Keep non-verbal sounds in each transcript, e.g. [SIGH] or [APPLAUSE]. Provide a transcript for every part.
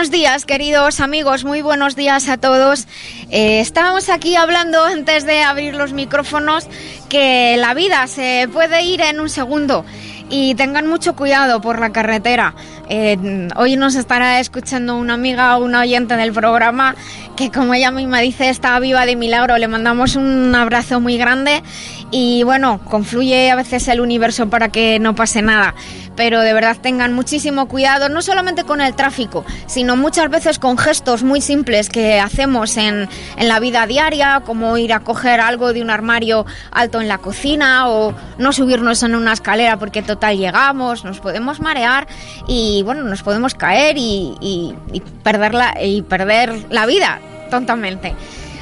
Buenos días, queridos amigos, muy buenos días a todos. Eh, estábamos aquí hablando antes de abrir los micrófonos que la vida se puede ir en un segundo y tengan mucho cuidado por la carretera. Eh, hoy nos estará escuchando una amiga o una oyente del programa que como ella misma dice está viva de milagro. Le mandamos un abrazo muy grande y bueno, confluye a veces el universo para que no pase nada pero de verdad tengan muchísimo cuidado, no solamente con el tráfico, sino muchas veces con gestos muy simples que hacemos en, en la vida diaria, como ir a coger algo de un armario alto en la cocina o no subirnos en una escalera porque total llegamos, nos podemos marear y bueno, nos podemos caer y, y, perder, la, y perder la vida tontamente.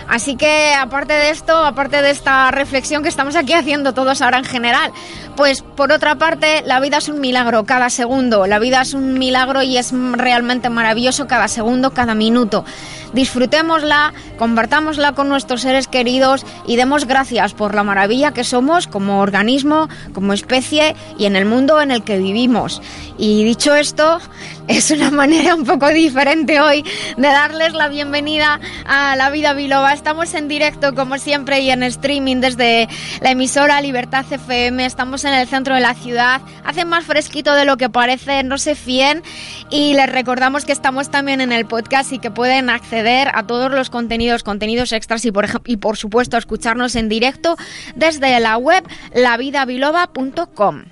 Así que aparte de esto, aparte de esta reflexión que estamos aquí haciendo todos ahora en general, pues por otra parte, la vida es un milagro cada segundo, la vida es un milagro y es realmente maravilloso cada segundo, cada minuto. Disfrutémosla, compartámosla con nuestros seres queridos y demos gracias por la maravilla que somos como organismo, como especie y en el mundo en el que vivimos. Y dicho esto, [LAUGHS] es una manera un poco diferente hoy de darles la bienvenida a La Vida Biloba. Estamos en directo, como siempre, y en streaming desde la emisora Libertad FM. Estamos en el centro de la ciudad. Hace más fresquito de lo que parece, no se fíen. Y les recordamos que estamos también en el podcast y que pueden acceder a todos los contenidos, contenidos extras y por, y por supuesto escucharnos en directo desde la web lavidabiloba.com.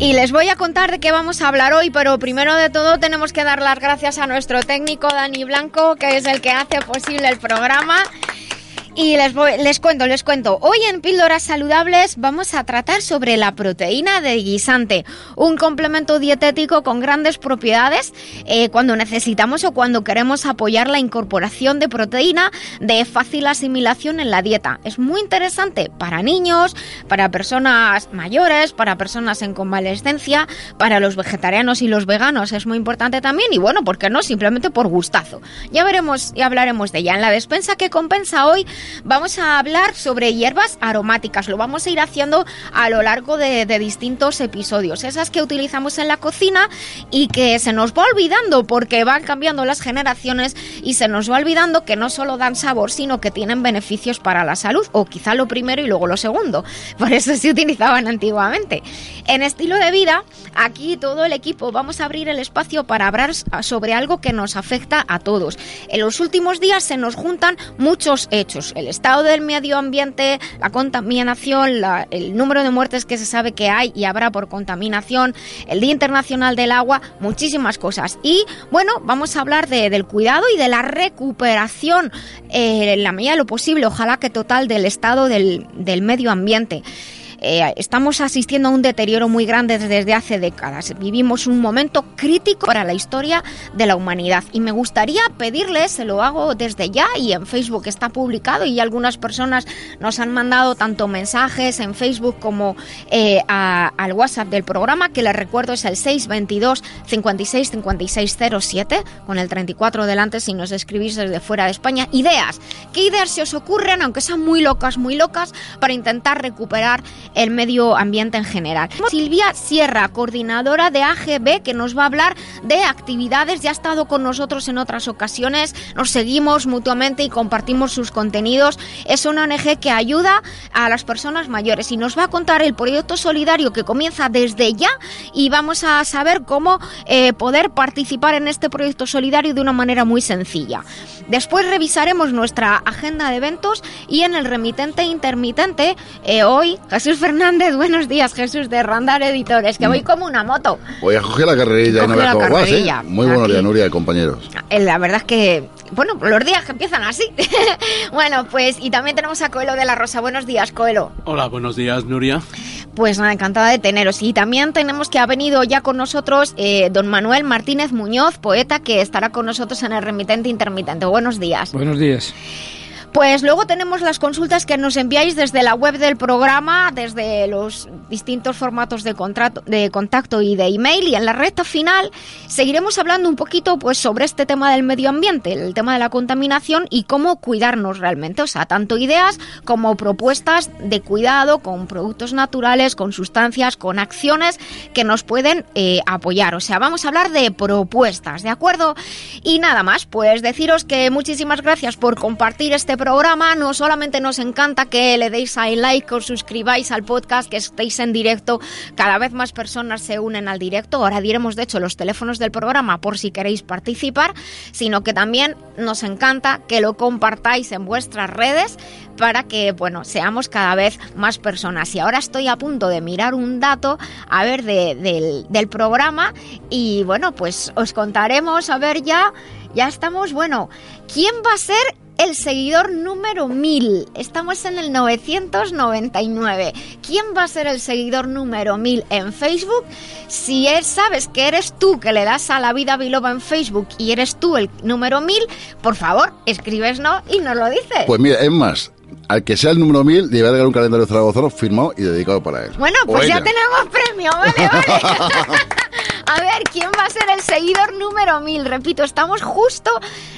Y les voy a contar de qué vamos a hablar hoy, pero primero de todo tenemos que dar las gracias a nuestro técnico Dani Blanco, que es el que hace posible el programa. Y les, voy, les cuento, les cuento. Hoy en Píldoras Saludables vamos a tratar sobre la proteína de guisante, un complemento dietético con grandes propiedades eh, cuando necesitamos o cuando queremos apoyar la incorporación de proteína de fácil asimilación en la dieta. Es muy interesante para niños, para personas mayores, para personas en convalescencia, para los vegetarianos y los veganos. Es muy importante también y bueno, ¿por qué no? Simplemente por gustazo. Ya veremos y hablaremos de ella. En la despensa que compensa hoy vamos a hablar sobre hierbas aromáticas. Lo vamos a ir haciendo a lo largo de, distintos episodios. Esas que utilizamos en la cocina y que se nos va olvidando porque van cambiando las generaciones y se nos va olvidando que no solo dan sabor, sino que tienen beneficios para la salud. O quizá lo primero y luego lo segundo. [LAUGHS] Por eso se utilizaban antiguamente. En estilo de vida, aquí todo el equipo vamos a abrir el espacio para hablar sobre algo que nos afecta a todos. En los últimos días se nos juntan muchos hechos el estado del medio ambiente, la contaminación, la, el número de muertes que se sabe que hay y habrá por contaminación, el Día Internacional del Agua, muchísimas cosas. Y bueno, vamos a hablar de, del cuidado y de la recuperación eh, en la medida de lo posible, ojalá que total, del estado del, del medio ambiente. Eh, estamos asistiendo a un deterioro muy grande desde hace décadas. Vivimos un momento crítico para la historia de la humanidad y me gustaría pedirles, se lo hago desde ya y en Facebook está publicado y algunas personas nos han mandado tanto mensajes en Facebook como eh, al WhatsApp del programa, que les recuerdo es el 622 56 56 07, con el 34 delante si nos escribís desde fuera de España. Ideas, ¿qué ideas se os ocurren, aunque sean muy locas, muy locas, para intentar recuperar el medio ambiente en general? Silvia Sierra, coordinadora de AGB, que nos va a hablar de actividades, ya ha estado con nosotros en otras ocasiones, nos seguimos mutuamente y compartimos sus contenidos. Es una ONG que ayuda a las personas mayores y nos va a contar el proyecto solidario que comienza desde ya y vamos a saber cómo eh, poder participar en este proyecto solidario de una manera muy sencilla. Después revisaremos nuestra agenda de eventos y en el remitente intermitente, eh, hoy, Jesús Fernández, buenos días, Jesús de Randar Editores, que voy mm. como una moto. Voy a coger la carrerilla y no la cómo ¿eh? Muy buenos días, Nuria, compañeros. La verdad es que bueno, los días que empiezan así. [LAUGHS] bueno, pues y también tenemos a Coelho de la Rosa. Buenos días, Coelho. Hola, buenos días, Nuria. Pues nada, encantada de teneros. Y también tenemos que ha venido ya con nosotros eh, don Manuel Martínez Muñoz, poeta, que estará con nosotros en el remitente intermitente. Buenos días. Buenos días. Pues luego tenemos las consultas que nos enviáis desde la web del programa, desde los distintos formatos de, contrato, de contacto y de email. Y en la recta final seguiremos hablando un poquito pues, sobre este tema del medio ambiente, el tema de la contaminación y cómo cuidarnos realmente. O sea, tanto ideas como propuestas de cuidado con productos naturales, con sustancias, con acciones que nos pueden eh, apoyar. O sea, vamos a hablar de propuestas, ¿de acuerdo? Y nada más, pues deciros que muchísimas gracias por compartir este programa. No solamente nos encanta que le deis a like, os suscribáis al podcast, que estéis en directo. Cada vez más personas se unen al directo. Ahora diremos, de hecho, los teléfonos del programa por si queréis participar, sino que también nos encanta que lo compartáis en vuestras redes para que, bueno, seamos cada vez más personas. Y ahora estoy a punto de mirar un dato, a ver, del, del programa y, bueno, pues os contaremos, a ver ya, ya estamos, bueno, ¿quién va a ser el seguidor número 1000. Estamos en el 999. ¿Quién va a ser el seguidor número 1000 en Facebook? Si es, sabes que eres tú que le das a la vida biloba en Facebook y eres tú el número 1000, por favor, escribes no y nos lo dices. Pues mira, es más, al que sea el número 1000 le voy a regalar un calendario de Zaragoza firmado y dedicado para él. Bueno, pues ya tenemos premio, vale, vale. [LAUGHS] A ver, ¿quién va a ser el seguidor número 1000? Repito, estamos justo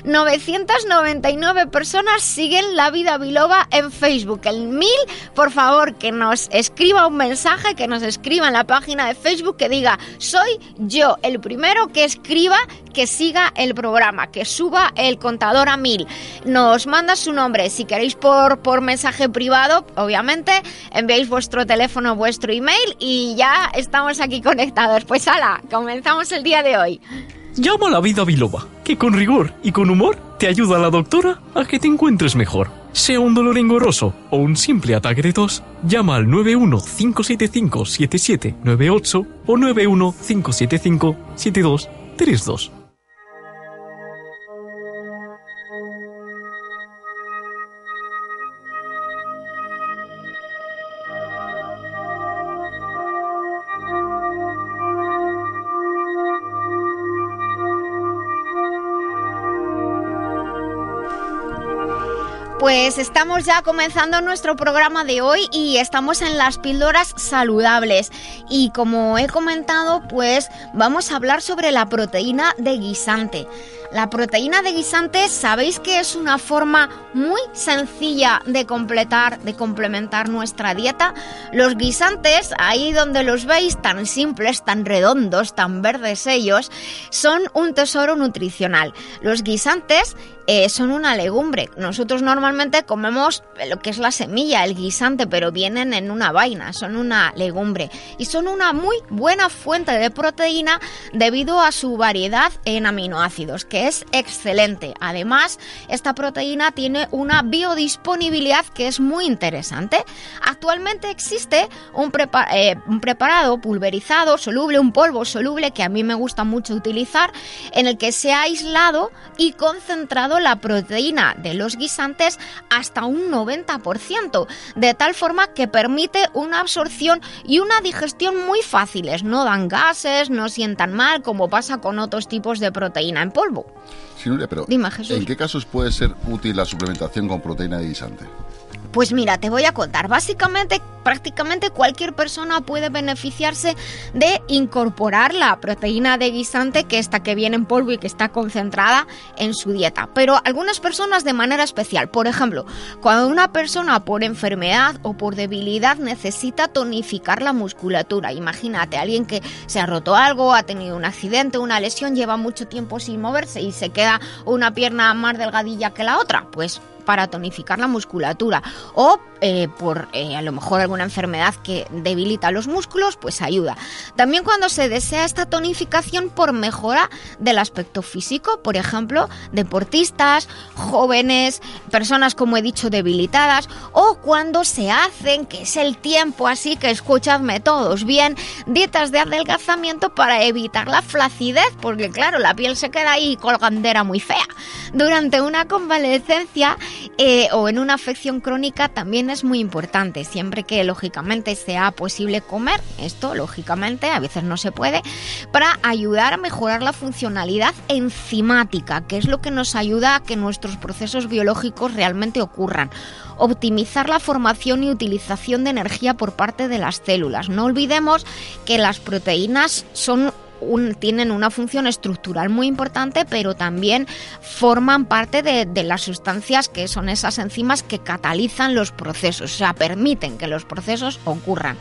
999 personas siguen La Vida Biloba en Facebook. El 1000, por favor, que nos escriba un mensaje, que nos escriba en la página de Facebook que diga, soy yo, el primero que escriba que siga el programa, que suba el contador a 1000. Nos manda su nombre, si queréis por, por mensaje privado, obviamente, enviáis vuestro teléfono, vuestro email y ya estamos aquí conectados. Pues ala, comenzamos el día de hoy. Llama a la vida biloba, que con rigor y con humor te ayuda a la doctora a que te encuentres mejor. Sea un dolor engorroso o un simple ataque de tos, llama al 915757798 o 915757232. Pues estamos ya comenzando nuestro programa de hoy y estamos en las píldoras saludables. Y como he comentado, pues vamos a hablar sobre la proteína de guisante. La proteína de guisante, sabéis que es una forma muy sencilla de completar, de complementar nuestra dieta. Los guisantes, ahí donde los veis, tan simples, tan redondos, tan verdes ellos, son un tesoro nutricional. Los guisantes eh, son una legumbre. Nosotros normalmente comemos lo que es la semilla, el guisante, pero vienen en una vaina, son una legumbre. Y son una muy buena fuente de proteína debido a su variedad en aminoácidos, que es excelente. Además, esta proteína tiene una biodisponibilidad que es muy interesante. Actualmente existe un, eh, un preparado pulverizado, soluble, un polvo soluble que a mí me gusta mucho utilizar, en el que se ha aislado y concentrado la proteína de los guisantes hasta un 90%, de tal forma que permite una absorción y una digestión muy fáciles, no dan gases, no sientan mal como pasa con otros tipos de proteína en polvo. Sí, Nuria, pero Dime. ¿en qué casos puede ser útil la suplementación con proteína de guisante? Pues mira, te voy a contar. Básicamente, prácticamente cualquier persona puede beneficiarse de incorporar la proteína de guisante, que esta que viene en polvo y que está concentrada en su dieta. Pero algunas personas de manera especial. Por ejemplo, cuando una persona por enfermedad o por debilidad necesita tonificar la musculatura. Imagínate, alguien que se ha roto algo, ha tenido un accidente, una lesión, lleva mucho tiempo sin moverse y se queda una pierna más delgadilla que la otra. Pues para tonificar la musculatura o eh, por eh, a lo mejor alguna enfermedad que debilita los músculos, pues ayuda. También cuando se desea esta tonificación por mejora del aspecto físico, por ejemplo, deportistas, jóvenes, personas como he dicho debilitadas o cuando se hacen, que es el tiempo así que escuchadme todos bien, dietas de adelgazamiento para evitar la flacidez, porque claro, la piel se queda ahí colgandera muy fea. Durante una convalecencia eh, o en una afección crónica también es muy importante, siempre que lógicamente sea posible comer, esto lógicamente a veces no se puede, para ayudar a mejorar la funcionalidad enzimática, que es lo que nos ayuda a que nuestros procesos biológicos realmente ocurran optimizar la formación y utilización de energía por parte de las células. No olvidemos que las proteínas son tienen una función estructural muy importante, pero también forman parte de, de, las sustancias que son esas enzimas que catalizan los procesos, o sea, permiten que los procesos ocurran.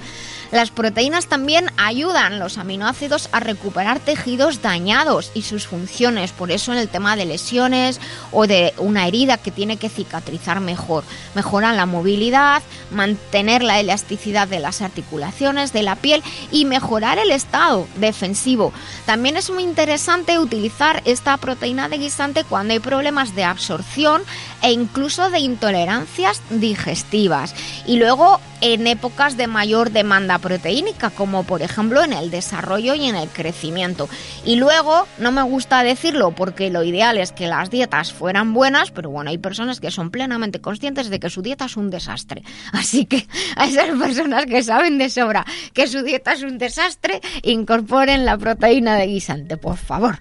Las proteínas también ayudan los aminoácidos a recuperar tejidos dañados y sus funciones, por eso en el tema de lesiones o de una herida que tiene que cicatrizar mejor. Mejoran la movilidad, mantener la elasticidad de las articulaciones, de la piel y mejorar el estado defensivo. También es muy interesante utilizar esta proteína de guisante cuando hay problemas de absorción e incluso de intolerancias digestivas. Y luego en épocas de mayor demanda proteínica, como por ejemplo en el desarrollo y en el crecimiento. Y luego, no me gusta decirlo porque lo ideal es que las dietas fueran buenas, pero bueno, hay personas que son plenamente conscientes de que su dieta es un desastre. [LAUGHS] Así que a esas personas que saben de sobra que su dieta es un desastre, incorporen la proteína de guisante, por favor.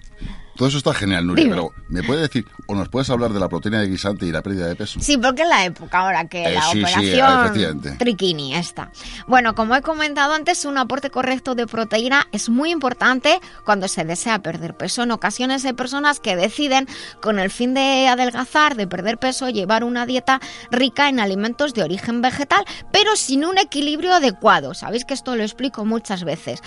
Todo eso está genial, Nuria, Dime. pero ¿me puedes decir o nos puedes hablar de la proteína de guisante y la pérdida de peso? Sí, porque es la época ahora que Eh, la sí, sí, operación efectivamente. triquini está. Bueno, como he comentado antes, un aporte correcto de proteína es muy importante cuando se desea perder peso. En ocasiones hay personas que deciden, con el fin de adelgazar, de perder peso, llevar una dieta rica en alimentos de origen vegetal, pero sin un equilibrio adecuado. Sabéis que esto lo explico muchas veces.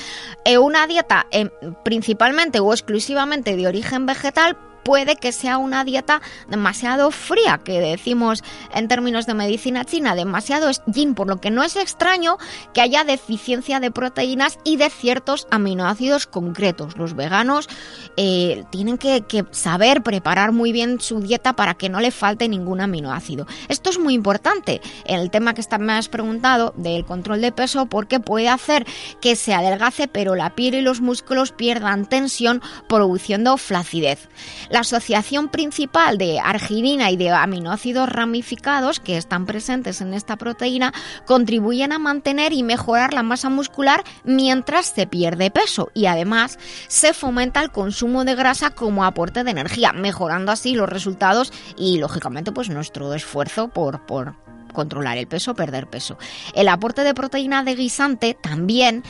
Eh, una dieta eh, principalmente o exclusivamente de origen vegetal puede que sea una dieta demasiado fría, que decimos en términos de medicina china, demasiado yin, por lo que no es extraño que haya deficiencia de proteínas y de ciertos aminoácidos concretos. Los veganos eh, tienen que, saber preparar muy bien su dieta para que no le falte ningún aminoácido. Esto es muy importante el tema que está- me has preguntado del control de peso porque puede hacer que se adelgace pero la piel y los músculos pierdan tensión produciendo flacidez. La asociación principal de arginina y de aminoácidos ramificados que están presentes en esta proteína contribuyen a mantener y mejorar la masa muscular mientras se pierde peso y además se fomenta el consumo de grasa como aporte de energía, mejorando así los resultados y lógicamente pues nuestro esfuerzo por, por controlar el peso, perder peso. El aporte de proteína de guisante también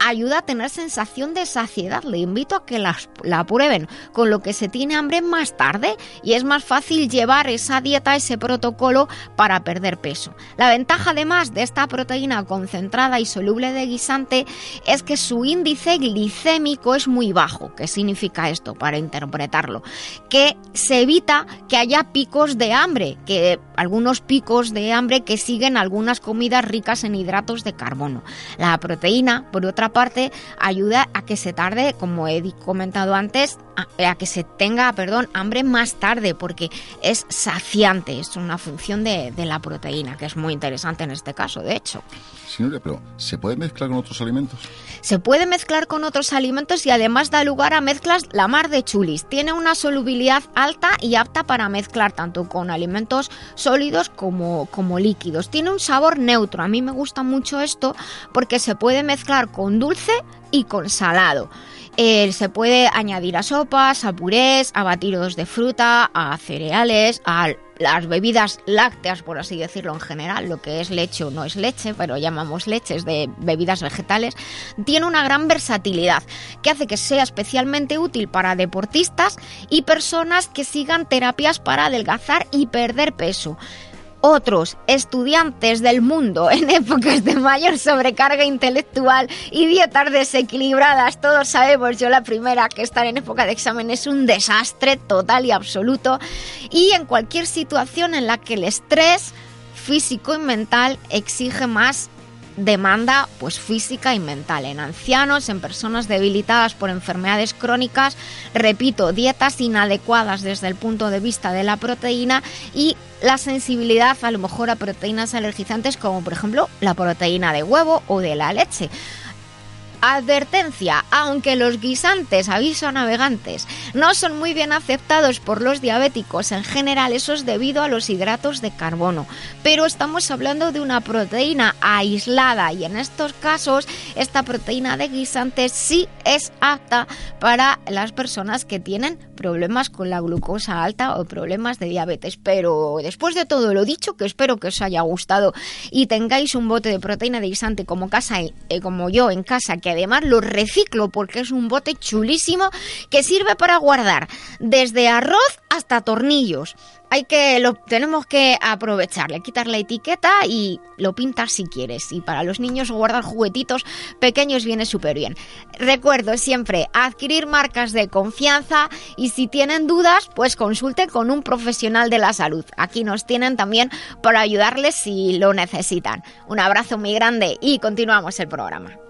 ayuda a tener sensación de saciedad. Le invito a que las- la prueben, con lo que se tiene hambre más tarde y es más fácil llevar esa dieta, ese protocolo para perder peso. La ventaja además de esta proteína concentrada y soluble de guisante es que su índice glicémico es muy bajo. ¿Qué significa esto para interpretarlo? Que se evita que haya picos de hambre, que algunos picos de hambre que siguen algunas comidas ricas en hidratos de carbono. La proteína, por otra parte, ayuda a que se tarde, como he comentado antes, a, que se tenga, perdón, hambre más tarde, porque es saciante, es una función de, de la proteína, que es muy interesante en este caso, de hecho. Señoría, pero ¿se puede mezclar con otros alimentos? Se puede mezclar con otros alimentos y además da lugar a mezclas la mar de chulis. Tiene una solubilidad alta y apta para mezclar tanto con alimentos sólidos como, como líquidos. Tiene un sabor neutro. A mí me gusta mucho esto porque se puede mezclar con dulce y con salado. Eh, se puede añadir a sopas, a purés, a batidos de fruta, a cereales, a las bebidas lácteas, por así decirlo en general, lo que es leche o no es leche, pero llamamos leches de bebidas vegetales, tiene una gran versatilidad que hace que sea especialmente útil para deportistas y personas que sigan terapias para adelgazar y perder peso otros estudiantes del mundo en [LAUGHS] épocas de mayor sobrecarga intelectual y dietas desequilibradas. Todos sabemos, yo la primera, que estar en época de examen es un desastre total y absoluto. Y en cualquier situación en la que el estrés físico y mental exige más demanda pues física y mental en ancianos, en personas debilitadas por enfermedades crónicas, repito, dietas inadecuadas desde el punto de vista de la proteína y la sensibilidad a lo mejor a proteínas alergizantes como por ejemplo la proteína de huevo o de la leche. Advertencia, aunque los guisantes, aviso navegantes, no son muy bien aceptados por los diabéticos en general, eso es debido a los hidratos de carbono. Pero estamos hablando de una proteína aislada y en estos casos esta proteína de guisantes sí es apta para las personas que tienen problemas con la glucosa alta o problemas de diabetes. Pero después de todo lo dicho, que espero que os haya gustado y tengáis un bote de proteína de guisante como, casa, eh, como yo en casa, que además lo reciclo porque es un bote chulísimo que sirve para guardar desde arroz hasta tornillos hay que lo tenemos que aprovecharle, quitar la etiqueta y lo pintas si quieres. Y para los niños guardar juguetitos pequeños viene súper bien. Recuerdo siempre adquirir marcas de confianza y si tienen dudas, pues consulten con un profesional de la salud. Aquí nos tienen también para ayudarles si lo necesitan. Un abrazo muy grande y continuamos el programa.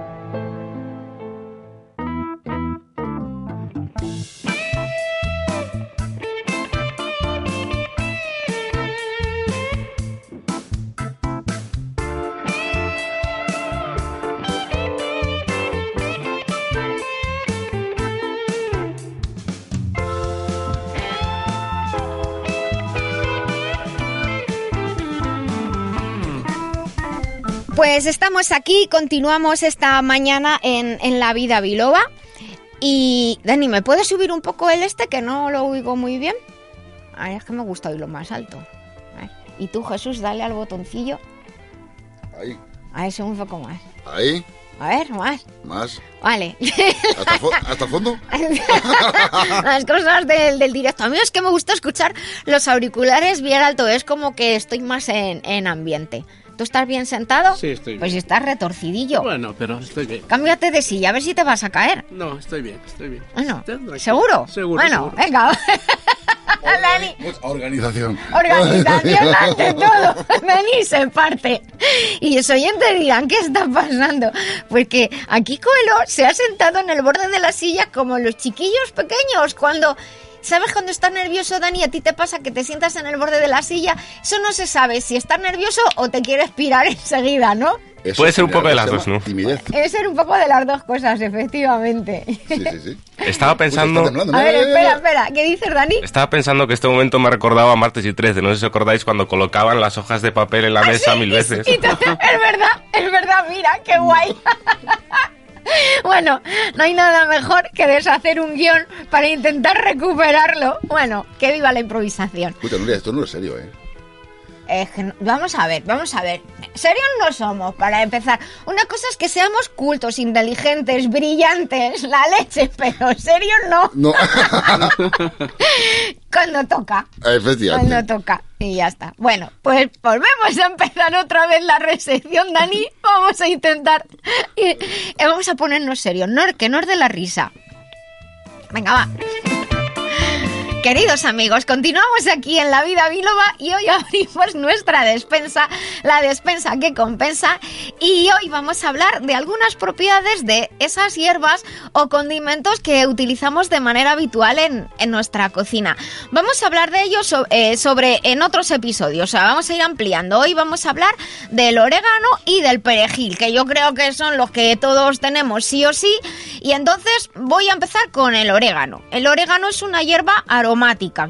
Pues estamos aquí, continuamos esta mañana en, en La Vida Biloba. Y Dani, ¿me puedes subir un poco el este que no lo oigo muy bien? Ay, es que me gusta oírlo más alto. Y tú, Jesús, dale al botoncillo. Ahí. A eso un poco más. Ahí. A ver, más. Más. Vale. ¿Hasta, el fondo? [LAUGHS] Las cosas del, del, directo. A mí es que me gusta escuchar los auriculares bien alto. Es como que estoy más en, en ambiente. ¿Tú estás bien sentado? Sí, estoy bien. Pues estás retorcidillo. Bueno, pero estoy bien. Cámbiate de silla, a ver si te vas a caer. No, estoy bien, estoy bien. Bueno, ¿seguro? Seguro. Bueno, venga. [LAUGHS] Dani. Organización. Organización [LAUGHS] ante todo. [LAUGHS] Dani se parte. Y los oyentes dirán, ¿qué está pasando? Porque aquí Coelho se ha sentado en el borde de la silla como los chiquillos pequeños cuando ¿Sabes cuando estás nervioso, Dani? A ti te pasa que te sientas en el borde de la silla. Eso no se sabe si estás nervioso o te quieres pirar [LAUGHS] enseguida, ¿no? Puede ser un poco de las dos, ¿no? Timidez. Puede ser un poco de las dos cosas, efectivamente. Sí, sí, sí. [LAUGHS] Estaba pensando... A ver, espera, espera. ¿Qué dices, Dani? Estaba pensando que este momento me recordaba a martes y 13. No sé si os acordáis cuando colocaban las hojas de papel en la mesa mil veces. [LAUGHS] es verdad, es verdad. Mira, qué guay. [LAUGHS] Bueno, no hay nada mejor que deshacer un guion para intentar recuperarlo. Bueno, que viva la improvisación. Escucha, Nuria, esto no es serio, ¿eh? Vamos a ver, vamos a ver. Serios no somos, para empezar. Una cosa es que seamos cultos, inteligentes, brillantes, la leche, [LAUGHS] pero serios no. No. [LAUGHS] Cuando toca. Efectivamente. Cuando toca. Y ya está. Bueno, pues volvemos a empezar otra vez la recepción, Dani. [LAUGHS] Vamos a intentar. Y, vamos a ponernos serios, no, que no es de la risa. Venga, va. Queridos amigos, continuamos aquí en La Vida Biloba y hoy abrimos nuestra despensa, la despensa que compensa, y hoy vamos a hablar de algunas propiedades de esas hierbas o condimentos que utilizamos de manera habitual en, en nuestra cocina. Vamos a hablar de ellos eh, sobre en otros episodios, o sea, vamos a ir ampliando. Hoy vamos a hablar del orégano y del perejil, que yo creo que son los que todos tenemos sí o sí, y entonces voy a empezar con el orégano. El orégano es una hierba aromática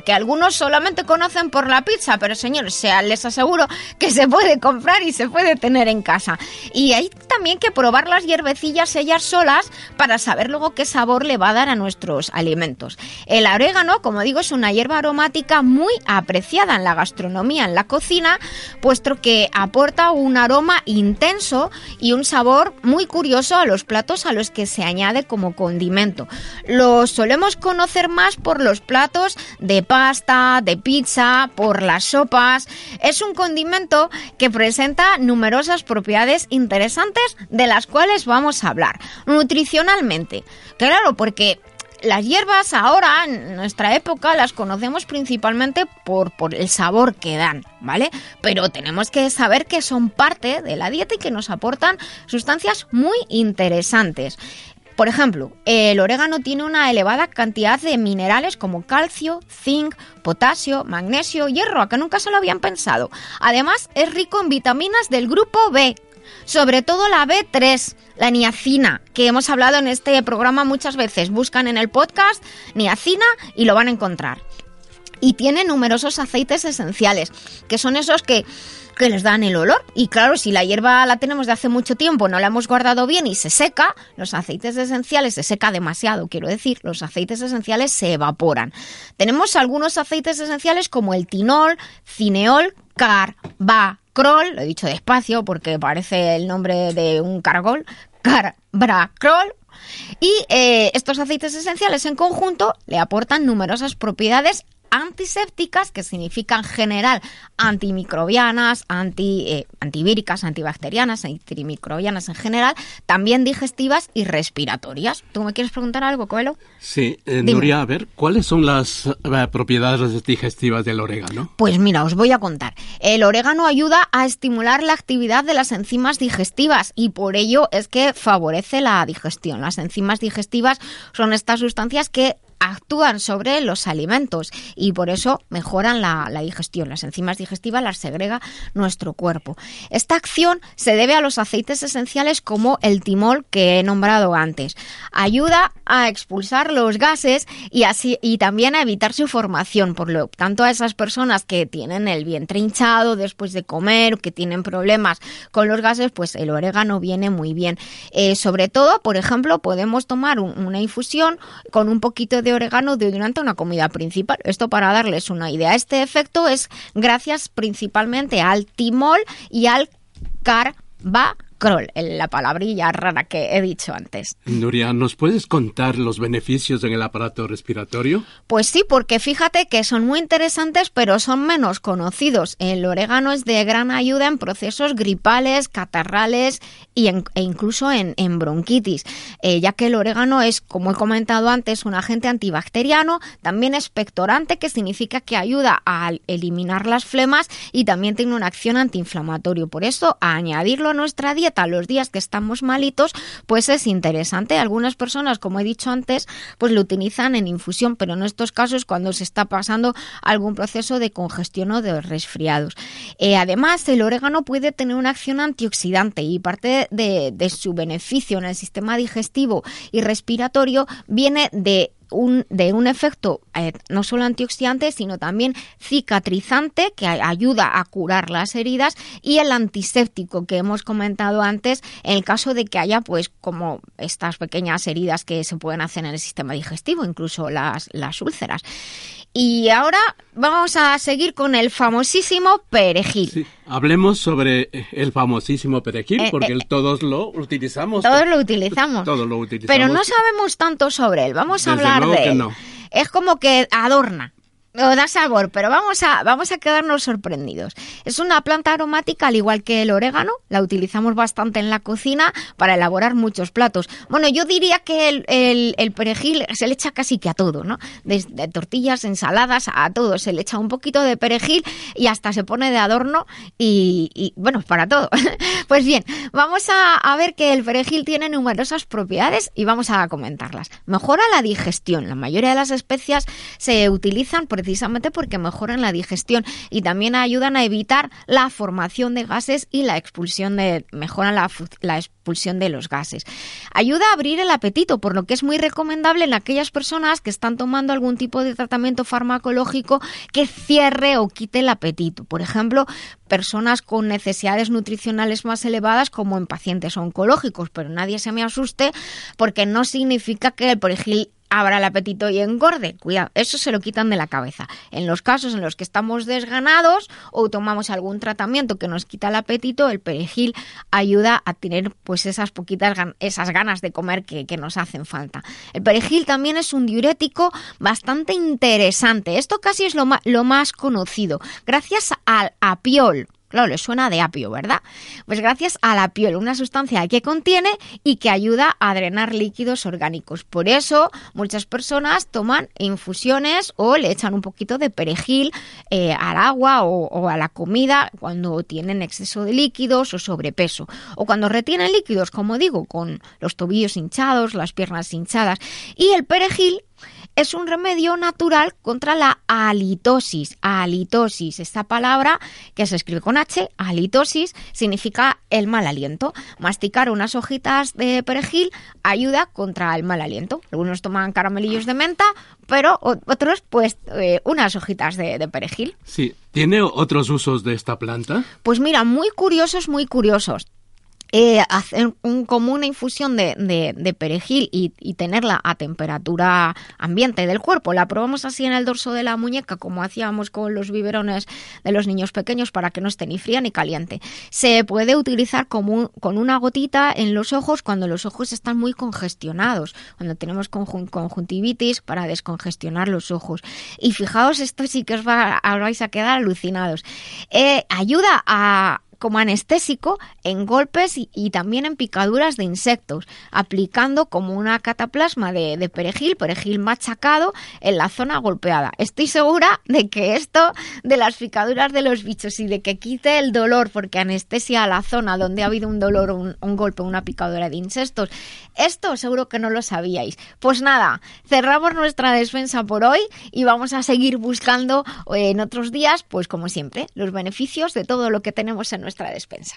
que algunos solamente conocen por la pizza, pero señores, sea, les aseguro que se puede comprar y se puede tener en casa. Y hay también que probar las hierbecillas ellas solas para saber luego qué sabor le va a dar a nuestros alimentos. El orégano, como digo, es una hierba aromática muy apreciada en la gastronomía, en la cocina, puesto que aporta un aroma intenso y un sabor muy curioso a los platos a los que se añade como condimento. Lo solemos conocer más por los platos de pasta, de pizza, por las sopas. Es un condimento que presenta numerosas propiedades interesantes de las cuales vamos a hablar. Nutricionalmente, claro, porque las hierbas ahora, en nuestra época, las conocemos principalmente por, por el sabor que dan, ¿vale? Pero tenemos que saber que son parte de la dieta y que nos aportan sustancias muy interesantes. Por ejemplo, el orégano tiene una elevada cantidad de minerales como calcio, zinc, potasio, magnesio, hierro, a que nunca se lo habían pensado. Además, es rico en vitaminas del grupo B, sobre todo la B3, la niacina, que hemos hablado en este programa muchas veces. Buscan en el podcast niacina y lo van a encontrar. Y tiene numerosos aceites esenciales, que son esos que, que les dan el olor. Y claro, si la hierba la tenemos de hace mucho tiempo, no la hemos guardado bien y se seca, los aceites esenciales se seca demasiado, quiero decir, los aceites esenciales se evaporan. Tenemos algunos aceites esenciales como el tinol, cineol, carbacriol, lo he dicho despacio porque parece el nombre de un cargol, carbacriol, y eh, estos aceites esenciales en conjunto le aportan numerosas propiedades antisépticas, que significa en general antimicrobianas, anti, eh, antivíricas, antibacterianas, antimicrobianas en general, también digestivas y respiratorias. ¿Tú me quieres preguntar algo, Coelho? Sí, eh. Nuria, a ver, ¿cuáles son las eh, propiedades digestivas del orégano? Pues mira, os voy a contar. El orégano ayuda a estimular la actividad de las enzimas digestivas y por ello es que favorece la digestión. Las enzimas digestivas son estas sustancias que actúan sobre los alimentos y por eso mejoran la, digestión. Las enzimas digestivas las segrega nuestro cuerpo. Esta acción se debe a los aceites esenciales como el timol que he nombrado antes. Ayuda a expulsar los gases y así y también a evitar su formación. Por lo tanto, a esas personas que tienen el vientre hinchado después de comer, que tienen problemas con los gases, pues el orégano viene muy bien. Eh, sobre todo, por ejemplo, podemos tomar un- una infusión con un poquito de orégano de- durante una comida principal. Esto para darles una idea. Este efecto es gracias principalmente al timol y al carbacriol, la palabrilla rara que he dicho antes. Nuria, ¿nos puedes contar los beneficios en el aparato respiratorio? Pues sí, porque fíjate que son muy interesantes, pero son menos conocidos. El orégano es de gran ayuda en procesos gripales, catarrales y en- e incluso en, en bronquitis, eh, ya que el orégano es, como he comentado antes, un agente antibacteriano, también expectorante, que significa que ayuda a eliminar las flemas y también tiene una acción antiinflamatorio. Por eso, a añadirlo a nuestra dieta los días que estamos malitos, pues es interesante. Algunas personas, como he dicho antes, pues lo utilizan en infusión, pero en estos casos cuando se está pasando algún proceso de congestión o de resfriados. Eh, además, el orégano puede tener una acción antioxidante y parte de su beneficio en el sistema digestivo y respiratorio viene de un, de un efecto eh, no solo antioxidante, sino también cicatrizante, que ayuda a curar las heridas, y el antiséptico que hemos comentado antes, en el caso de que haya, pues, como estas pequeñas heridas que se pueden hacer en el sistema digestivo, incluso las, las úlceras. Y ahora vamos a seguir con el famosísimo perejil. Sí, hablemos sobre el famosísimo perejil, Eh, porque eh, todos lo utilizamos. Todos lo utilizamos. Todos lo utilizamos. Pero no sabemos tanto sobre él. Vamos a Desde hablar de que él. no. Es como que adorna. O da sabor, pero vamos a, vamos a quedarnos sorprendidos. Es una planta aromática, al igual que el orégano, la utilizamos bastante en la cocina para elaborar muchos platos. Bueno, yo diría que el, perejil se le echa casi que a todo, ¿no? Desde tortillas, ensaladas, a todo. Se le echa un poquito de perejil y hasta se pone de adorno y, bueno, para todo. [LAUGHS] pues bien, vamos a, a ver que el perejil tiene numerosas propiedades y vamos a comentarlas. Mejora la digestión. La mayoría de las especias se utilizan precisamente porque mejoran la digestión y también ayudan a evitar la formación de gases y la expulsión de mejoran la, la expulsión de los gases. Ayuda a abrir el apetito, por lo que es muy recomendable en aquellas personas que están tomando algún tipo de tratamiento farmacológico que cierre o quite el apetito. Por ejemplo, personas con necesidades nutricionales más elevadas como en pacientes oncológicos, pero nadie se me asuste porque no significa que el perejil abra el apetito y engorde. Cuidado, eso se lo quitan de la cabeza. En los casos en los que estamos desganados o tomamos algún tratamiento que nos quita el apetito, el perejil ayuda a tener pues esas poquitas esas ganas de comer que, que nos hacen falta. El perejil también es un diurético bastante interesante. Esto casi es lo, lo más conocido. Gracias al apiol, Claro, le suena de apio, ¿verdad? Pues gracias a la piel, una sustancia que contiene y que ayuda a drenar líquidos orgánicos. Por eso muchas personas toman infusiones o le echan un poquito de perejil eh, al agua o, o, a la comida cuando tienen exceso de líquidos o sobrepeso. O cuando retienen líquidos, como digo, con los tobillos hinchados, las piernas hinchadas. Y el perejil es un remedio natural contra la halitosis. Halitosis, esta palabra que se escribe con H, halitosis, significa el mal aliento. Masticar unas hojitas de perejil ayuda contra el mal aliento. Algunos toman caramelillos de menta, pero otros pues eh, unas hojitas de, de perejil. Sí, ¿tiene otros usos de esta planta? Pues mira, muy curiosos, muy curiosos eh, hacer un, como una infusión de, de, perejil y, tenerla a temperatura ambiente del cuerpo. La probamos así en el dorso de la muñeca, como hacíamos con los biberones de los niños pequeños, para que no esté ni fría ni caliente. Se puede utilizar como con una gotita en los ojos cuando los ojos están muy congestionados, cuando tenemos conjuntivitis para descongestionar los ojos. Y fijaos, esto sí que os, va, os vais a quedar alucinados. Eh, ayuda a como anestésico en golpes y, también en picaduras de insectos, aplicando como una cataplasma de, perejil, perejil machacado en la zona golpeada. Estoy segura de que esto de las picaduras de los bichos y de que quite el dolor porque anestesia a la zona donde ha habido un dolor, un, golpe, una picadura de insectos, esto seguro que no lo sabíais. Pues nada, cerramos nuestra despensa por hoy y vamos a seguir buscando en otros días, pues como siempre, los beneficios de todo lo que tenemos en nuestra nuestra despensa.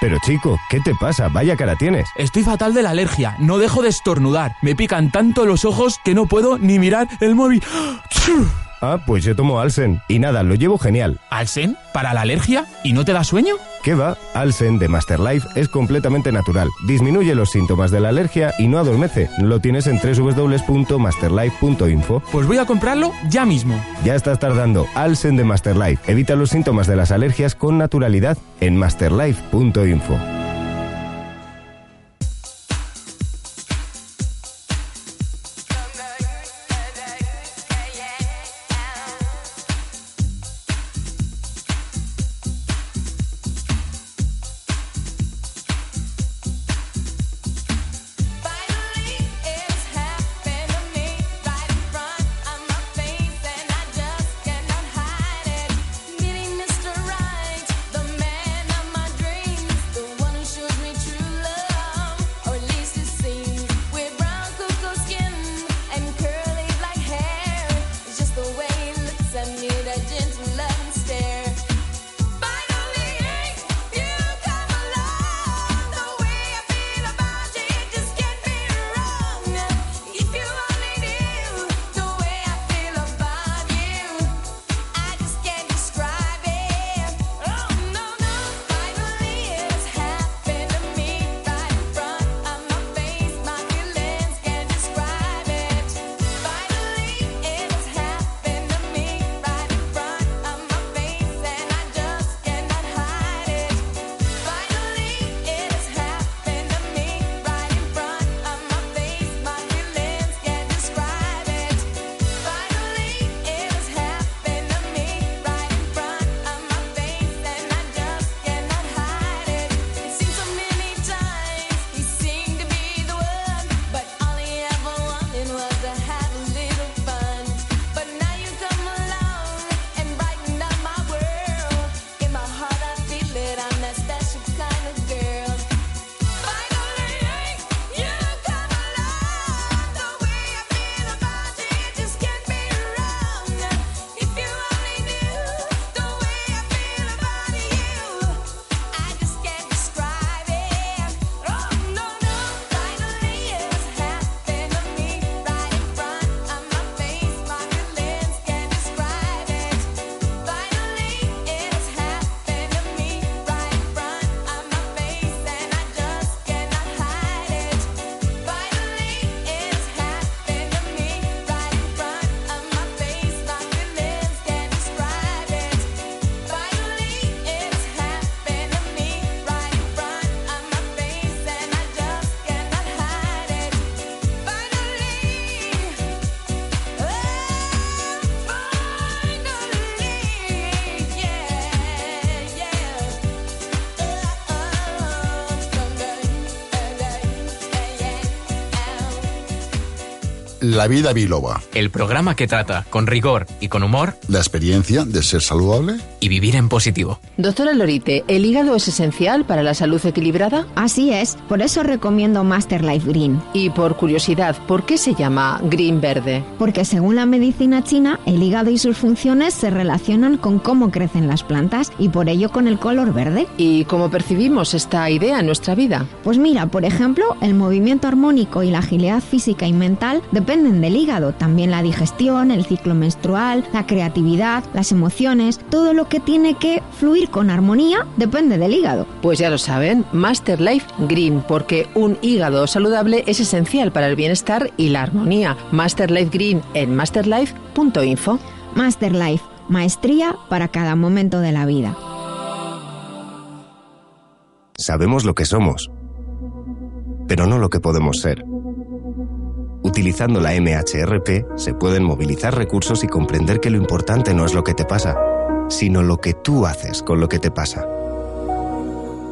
Pero chico, ¿qué te pasa? Vaya cara tienes. Estoy fatal de la alergia. No dejo de estornudar. Me pican tanto los ojos que no puedo ni mirar el móvil. Ah, pues yo tomo Alsen. Y nada, lo llevo genial. ¿Alsen? ¿Para la alergia? ¿Y no te da sueño? ¿Qué va? Alsen de Masterlife es completamente natural. Disminuye los síntomas de la alergia y no adormece. Lo tienes en www.masterlife.info. Pues voy a comprarlo ya mismo. Ya estás tardando. Alsen de Masterlife. Evita los síntomas de las alergias con naturalidad en masterlife.info. La vida biloba. El programa que trata con rigor y con humor La experiencia de ser saludable. y vivir en positivo. Doctora Lorite, ¿el hígado es esencial para la salud equilibrada? Así es, por eso recomiendo Master Life Green. Y por curiosidad, ¿por qué se llama Green Verde? Porque según la medicina china, el hígado y sus funciones se relacionan con cómo crecen las plantas y por ello con el color verde. ¿Y cómo percibimos esta idea en nuestra vida? Pues mira, por ejemplo, el movimiento armónico y la agilidad física y mental dependen del hígado. También la digestión, el ciclo menstrual, la creatividad, las emociones, todo lo que tiene que fluir con armonía depende del hígado. Pues ya lo saben, Master Life Green, porque un hígado saludable es esencial para el bienestar y la armonía. Master Life Green en masterlife.info. Master Life, maestría para cada momento de la vida. Sabemos lo que somos, pero no lo que podemos ser. Utilizando la MHRP se pueden movilizar recursos y comprender que lo importante no es lo que te pasa, sino lo que tú haces con lo que te pasa.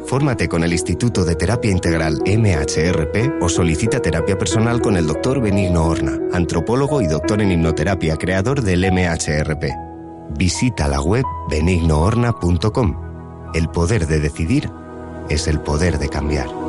Fórmate con el Instituto de Terapia Integral MHRP o solicita terapia personal con el doctor Benigno Horna, antropólogo y doctor en hipnoterapia, creador del MHRP. Visita la web benignohorna.com. El poder de decidir es el poder de cambiar.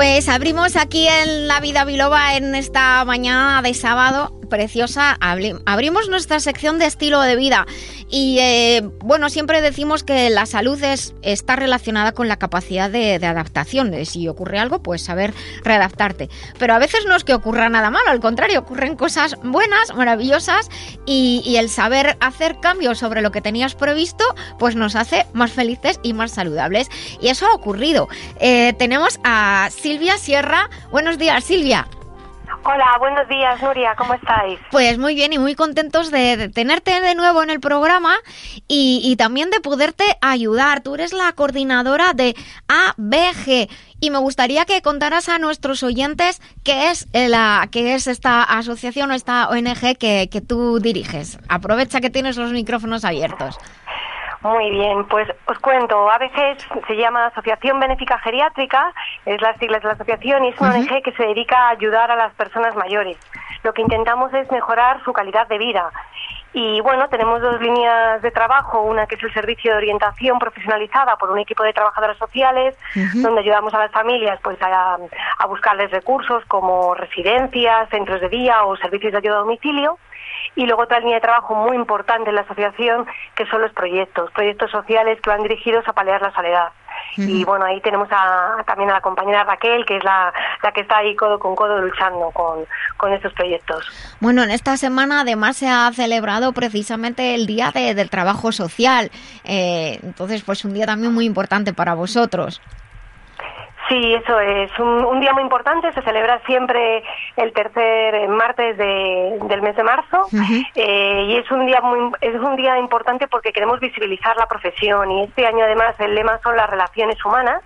Pues abrimos aquí en La Vida Biloba en esta mañana de sábado preciosa. Abri- Abrimos nuestra sección de estilo de vida y eh, bueno, siempre decimos que la salud es, está relacionada con la capacidad de, adaptación. De si ocurre algo, pues saber readaptarte. Pero a veces no es que ocurra nada malo, al contrario, ocurren cosas buenas, maravillosas y, y el saber hacer cambios sobre lo que tenías previsto, pues nos hace más felices y más saludables. Y eso ha ocurrido. Eh, tenemos a Silvia Sierra. Buenos días, Silvia. Hola, buenos días, Nuria, ¿cómo estáis? Pues muy bien y muy contentos de, tenerte de nuevo en el programa y, y también de poderte ayudar. Tú eres la coordinadora de ABG y me gustaría que contaras a nuestros oyentes qué es, eh, la, qué es esta asociación o esta ONG que, que tú diriges. Aprovecha que tienes los micrófonos abiertos. Muy bien, pues os cuento, ABG es- se llama Asociación Benéfica Geriátrica, es las siglas de la asociación y es una ONG que se dedica a ayudar a las personas mayores. Lo que intentamos es mejorar su calidad de vida. Y bueno, tenemos dos líneas de trabajo, una que es el servicio de orientación profesionalizada por un equipo de trabajadoras sociales, donde ayudamos a las familias pues a, a buscarles recursos como residencias, centros de día o servicios de ayuda a domicilio. Y luego otra línea de trabajo muy importante en la asociación, que son los proyectos, proyectos sociales que van dirigidos a paliar la soledad. Y bueno, ahí tenemos a- también a la compañera Raquel, que es la, la que está ahí codo con codo luchando con, con estos proyectos. Bueno, en esta semana además se ha celebrado precisamente el Día de- del Trabajo Social. Eh, entonces, pues un día también muy importante para vosotros. Sí, eso es. Un, un día muy importante. Se celebra siempre el tercer martes de- del mes de marzo. Eh, y es un día muy es un día importante porque queremos visibilizar la profesión y este año además el lema son las relaciones humanas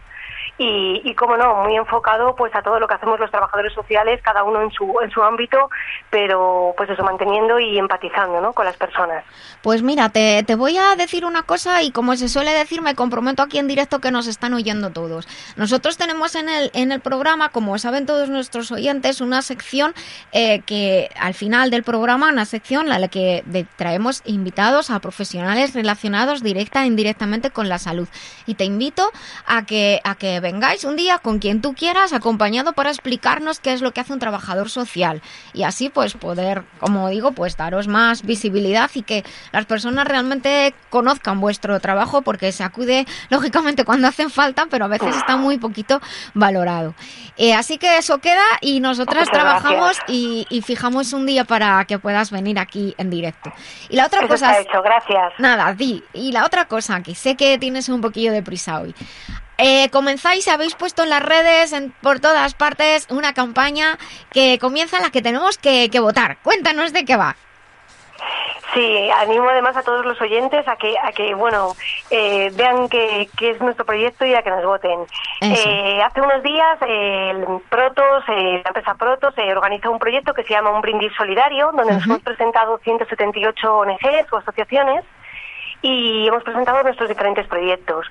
y, y como no muy enfocado pues a todo lo que hacemos los trabajadores sociales cada uno en su en su ámbito pero pues eso manteniendo y empatizando ¿no? con las personas. Pues mira, te, te voy a decir una cosa y como se suele decir, me comprometo aquí en directo que nos están oyendo todos. Nosotros tenemos en el, en el programa, como saben todos nuestros oyentes, una sección eh, que al final del programa, una sección en la que de- traemos invitados a profesionales relacionados directa e indirectamente con la salud. Y te invito a que, a que vengáis un día con quien tú quieras, acompañado para explicarnos qué es lo que hace un trabajador social. Y así pues poder, como digo, pues daros más visibilidad y que las personas realmente conozcan vuestro trabajo porque se acude lógicamente cuando hacen falta, pero a veces está muy poquito valorado. Eh, así que eso queda y nosotras Muchas trabajamos y, y fijamos un día para que puedas venir aquí en directo. Y la otra Eso cosa está es- hecho, gracias. Nada, di. Y la otra cosa, que sé que tienes un poquillo de prisa hoy. Eh, comenzáis, habéis puesto en las redes, en, por todas partes, una campaña que comienza en la que tenemos que, que votar. Cuéntanos de qué va. Sí, animo además a todos los oyentes a que, a que bueno, eh, vean que, que es nuestro proyecto y a que nos voten. Eh, hace unos días eh, el Protos, eh, la empresa Protos, eh, organizó un proyecto que se llama Un Brindis Solidario, donde nos hemos presentado 178 ONGs o asociaciones y hemos presentado nuestros diferentes proyectos.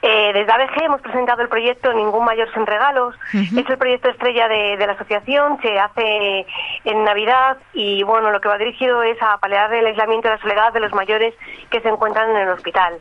Eh, desde ABG hemos presentado el proyecto Ningún Mayor Sin Regalos. Es el proyecto estrella de, de la asociación, se hace en Navidad y bueno, lo que va dirigido es a paliar el aislamiento y la soledad de los mayores que se encuentran en el hospital.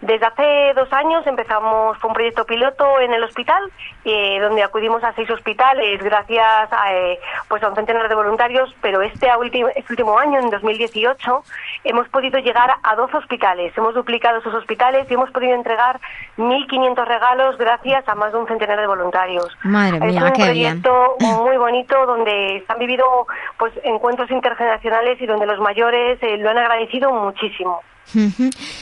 Desde hace dos años empezamos, fue un proyecto piloto en el hospital, eh, donde acudimos a seis hospitales gracias a, eh, pues a un centenar de voluntarios, pero este, este último año, en 2018, hemos podido llegar a 12 hospitales. Hemos duplicado esos hospitales y hemos podido entregar 1.500 regalos gracias a más de un centenar de voluntarios. Madre Es mía, un qué bien. proyecto muy bonito donde se han vivido pues encuentros intergeneracionales y donde los mayores eh, lo han agradecido muchísimo.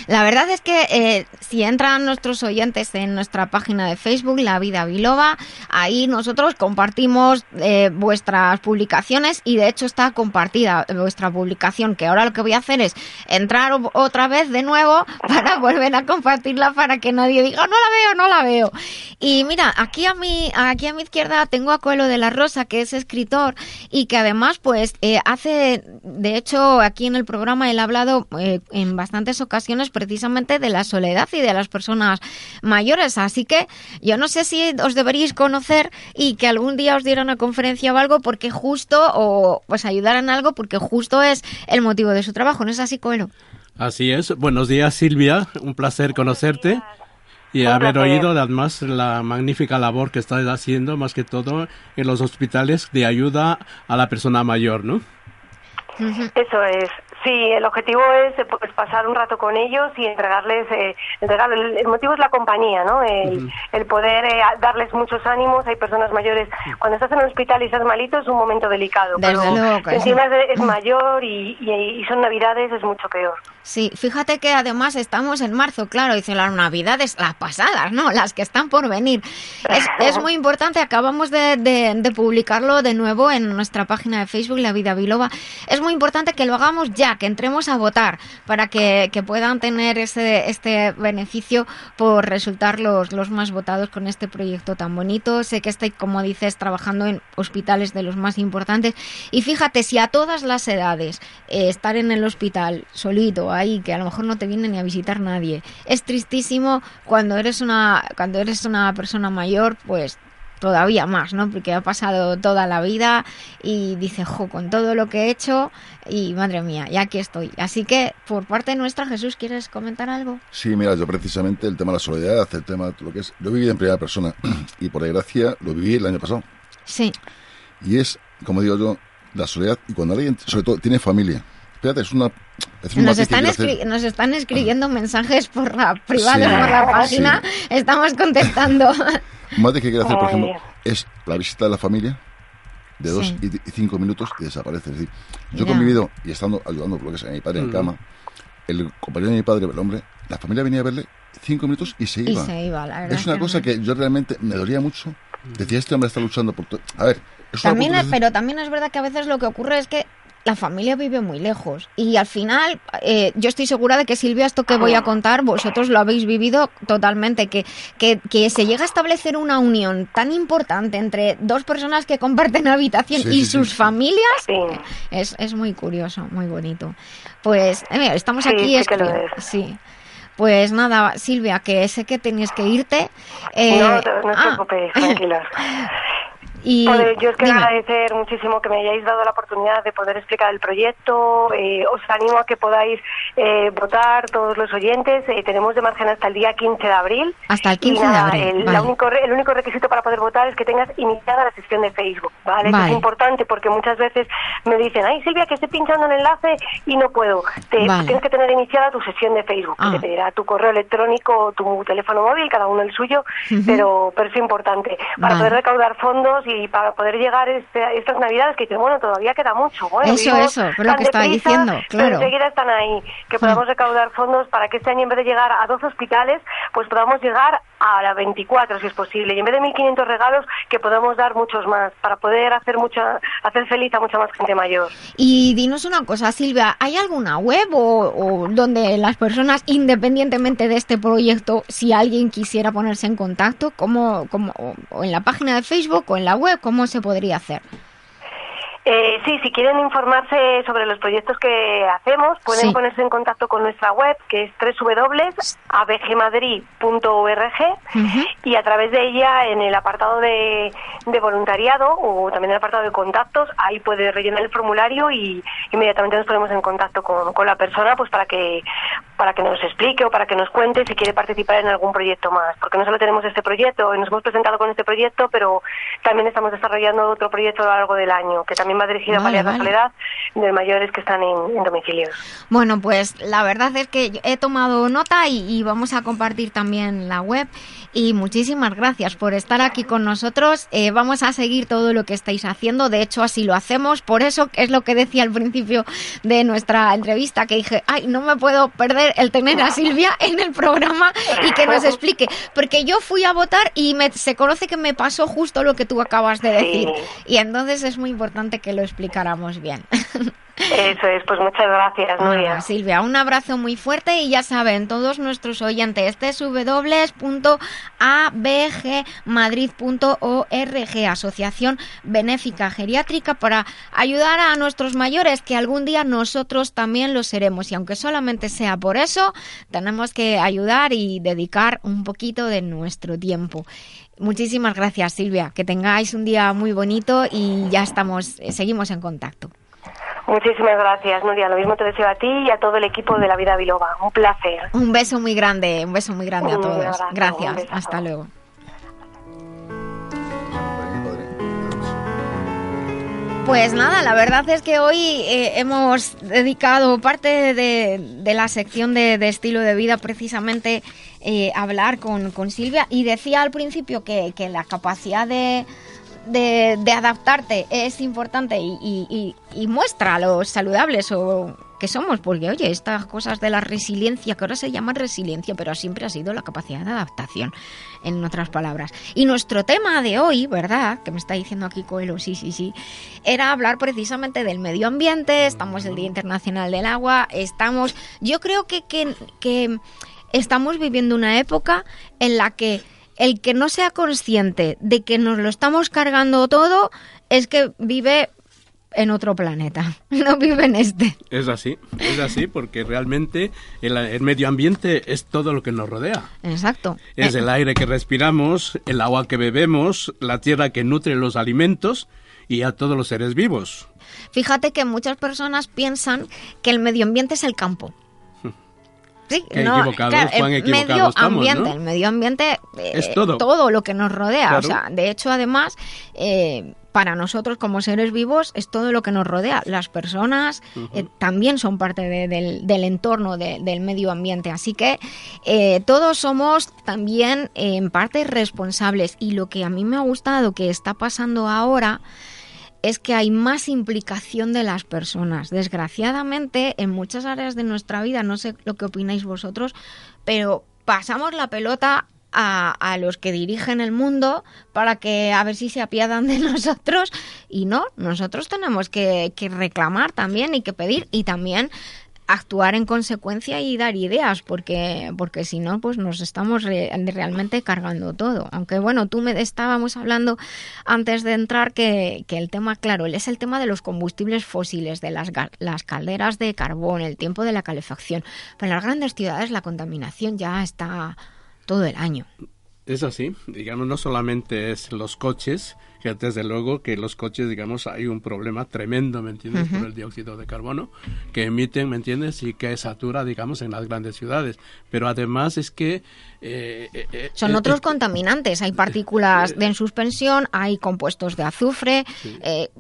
La verdad es que eh, si entran nuestros oyentes en nuestra página de Facebook, La Vida Biloba, ahí nosotros compartimos eh, vuestras publicaciones y de hecho está compartida vuestra publicación, que ahora lo que voy a hacer es entrar otra vez de nuevo [LAUGHS] para volver a compartirla para que nadie diga, no la veo, no la veo. Y mira, aquí a mi, aquí a mi izquierda tengo a Coelho de la Rosa, que es escritor y que además pues eh, hace, de hecho aquí en el programa él ha hablado en bastantes ocasiones precisamente de la soledad y de las personas mayores, así que yo no sé si os deberíais conocer y que algún día os diera una conferencia o algo porque justo, o pues ayudaran algo porque justo es el motivo de su trabajo, ¿no es así, Coelho? Así es. Buenos días, Silvia. Un placer conocerte y Un haber placer. oído además la magnífica labor que estás haciendo, más que todo en los hospitales de ayuda a la persona mayor, ¿no? Eso es. Sí, el objetivo es pues, pasar un rato con ellos y entregarles, eh, entregar- el, el motivo es la compañía, ¿no? El, el poder eh, darles muchos ánimos. Hay personas mayores. Cuando estás en un hospital y estás malito es un momento delicado. Desde pero luego encima sí. es, es mayor y, y- y son navidades es mucho peor. Sí, fíjate que además estamos en marzo, claro, dice las navidades, las pasadas, ¿no? Las que están por venir. Es, [LAUGHS] es muy importante, acabamos de, de- de publicarlo de nuevo en nuestra página de Facebook, La Vida Biloba. Es muy importante que lo hagamos ya, que entremos a votar para que, puedan tener ese, este beneficio por resultar los, los más votados con este proyecto tan bonito. Sé que estáis, como dices, trabajando en hospitales de los más importantes. Y fíjate, si a todas las edades eh, estar en el hospital solito, ahí, que a lo mejor no te viene ni a visitar nadie, es tristísimo cuando eres una, cuando eres una persona mayor, pues todavía más, ¿no? Porque ha pasado toda la vida y dice, jo, con todo lo que he hecho y madre mía, y aquí estoy. Así que, por parte nuestra, Jesús, ¿quieres comentar algo? Sí, mira, yo precisamente el tema de la soledad, el tema de lo que es, lo he vivido en primera persona [CLEARS THROAT] y por desgracia lo viví el año pasado. Sí. Y es, como digo yo, la soledad y cuando alguien, sobre todo, tiene familia. Fíjate, es una... Es un Nos están, quiero hacer. escri- nos están escribiendo mensajes por la privada, Sí, por la página. sí. Estamos contestando. Un matiz que quiero hacer, por ejemplo, es la visita de la familia de dos Sí. y, y cinco minutos y desaparece. Es decir, yo he convivido y estando ayudando por lo que sea a mi padre en Mm. cama, el compañero de mi padre, el hombre, la familia venía a verle cinco minutos y se Y iba. se iba, la verdad. es una que cosa no. que yo realmente me dolía mucho. Decía, este hombre está luchando por... to-". A ver, es una También es, pero también es verdad que a veces lo que ocurre es que la familia vive muy lejos. Y al final eh, yo estoy segura de que Silvia esto que voy a contar vosotros lo habéis vivido totalmente que, que, que se llega a establecer una unión tan importante entre dos personas que comparten habitación Sí, y sí, sus sí. familias es, es muy curioso muy bonito. Pues eh, mira, estamos Sí, aquí sí que lo escri- sí. Pues nada Silvia que sé que tenías que irte. Eh, no, no os ah, tranquilos. [LAUGHS] y Pues yo os quiero dime. agradecer muchísimo que me hayáis dado la oportunidad de poder explicar el proyecto. Eh, os animo a que podáis eh, votar todos los oyentes. Eh, tenemos de margen hasta el día 15 de abril. hasta el Y 15 de nada, abril El, vale. la único, el único requisito para poder votar es que tengas iniciada la sesión de Facebook, ¿vale? Eso Vale. es importante porque muchas veces me dicen, ay Silvia, que estoy pinchando el enlace y no puedo. Te, Vale. Tienes que tener iniciada tu sesión de Facebook. que Ah. Te pedirá tu correo electrónico tu teléfono móvil, cada uno el suyo, Ujú. pero, pero es importante. Para poder recaudar fondos y para poder llegar este- estas navidades que dicen, bueno, todavía queda mucho. Bueno, Eso, eso, fue lo que estaba diciendo, claro. enseguida están ahí. Que podamos recaudar fondos para que este año, en vez de llegar a 12 hospitales, pues podamos llegar a la 24 si es posible. Y en vez de 1.500 regalos, que podamos dar muchos más para poder hacer, mucha, hacer feliz a mucha más gente mayor. Y dinos una cosa, Silvia, ¿hay alguna web o, donde las personas, independientemente de este proyecto, si alguien quisiera ponerse en contacto, como, como, o en la página de Facebook o en la web, cómo se podría hacer? Eh, sí, si quieren informarse sobre los proyectos que hacemos, pueden ponerse en contacto con nuestra web, que es www.abgmadrid.org y a través de ella, en el apartado de, voluntariado o también en el apartado de contactos, ahí puede rellenar el formulario y inmediatamente nos ponemos en contacto con, con la persona pues para que para que nos explique o para que nos cuente si quiere participar en algún proyecto más, porque no solo tenemos este proyecto, nos hemos presentado con este proyecto, pero también estamos desarrollando otro proyecto a lo largo del año, que también va dirigido a paliar la soledad de mayores que están en, domicilios. Bueno, pues la verdad es que he tomado nota y vamos a compartir también la web. Y muchísimas gracias por estar aquí con nosotros. Eh, vamos a seguir todo lo que estáis haciendo, de hecho así lo hacemos, por eso es lo que decía al principio de nuestra entrevista, que dije, ay, no me puedo perder el tener a Silvia en el programa y que nos explique, porque yo fui a votar y me, se conoce que me pasó justo lo que tú acabas de decir, y entonces es muy importante que lo explicáramos bien. Eso es, pues muchas gracias, Nuria. Silvia, un abrazo muy fuerte y ya saben, todos nuestros oyentes, este es www.abgmadrid.org, Asociación Benéfica Geriátrica, para ayudar a nuestros mayores, que algún día nosotros también lo seremos. Y aunque solamente sea por eso, tenemos que ayudar y dedicar un poquito de nuestro tiempo. Muchísimas gracias, Silvia. Que tengáis un día muy bonito y ya estamos, eh, seguimos en contacto. Muchísimas gracias, Nuria. Lo mismo te deseo a ti y a todo el equipo de La Vida Biloba. Un placer. Un beso muy grande, un beso muy grande a todos. gracias. Hasta luego. Pues nada, la verdad es que hoy eh, hemos dedicado parte de, la sección de, estilo de vida precisamente eh, a hablar con, con, Silvia. Y decía al principio que la capacidad de, de, adaptarte es importante y, muestra lo saludables o que somos, porque oye, estas cosas de la resiliencia, que ahora se llama resiliencia, pero siempre ha sido la capacidad de adaptación, en otras palabras. Y nuestro tema de hoy, ¿verdad? Que me está diciendo aquí Coelho, sí, sí, sí, era hablar precisamente del medio ambiente, estamos el Día Internacional del Agua, estamos, yo creo que, que, que estamos viviendo una época en la que el que no sea consciente de que nos lo estamos cargando todo es que vive en otro planeta, [LAUGHS] no vive en este. Es así, es así, porque realmente el, medio ambiente es todo lo que nos rodea. Exacto. Es el aire que respiramos, el agua que bebemos, la tierra que nutre los alimentos y a todos los seres vivos. Fíjate que muchas personas piensan que el medio ambiente es el campo. [LAUGHS] Sí, no, el medio ambiente, el medio ambiente es todo. lo que nos rodea. O sea, de hecho, además, eh, para nosotros como seres vivos es todo lo que nos rodea. Las personas eh, también son parte del, entorno del medio ambiente. Así que eh, todos somos también en parte responsables. Y lo que a mí me ha gustado que está pasando ahora es que hay más implicación de las personas. Desgraciadamente, en muchas áreas de nuestra vida, no sé lo que opináis vosotros, pero pasamos la pelota a, los que dirigen el mundo para que a ver si se apiadan de [LAUGHS] nosotros y no, nosotros tenemos que, reclamar también y que pedir y también actuar en consecuencia y dar ideas, porque, porque si no, pues nos estamos realmente cargando todo. Aunque bueno, tú me estábamos hablando antes de entrar que, que, el tema, claro, es el tema de los combustibles fósiles, de las, las calderas de carbón, el tiempo de la calefacción. Pero en las grandes ciudades la contaminación ya está todo el año. Es así, digamos, no solamente es los coches, que desde luego que los coches, digamos, hay un problema tremendo, ¿me entiendes?, por el dióxido de carbono que emiten, ¿me entiendes?, y que satura, digamos, en las grandes ciudades. Pero además es que... Eh, eh, eh, Son otros contaminantes, hay partículas de en suspensión, hay compuestos de azufre,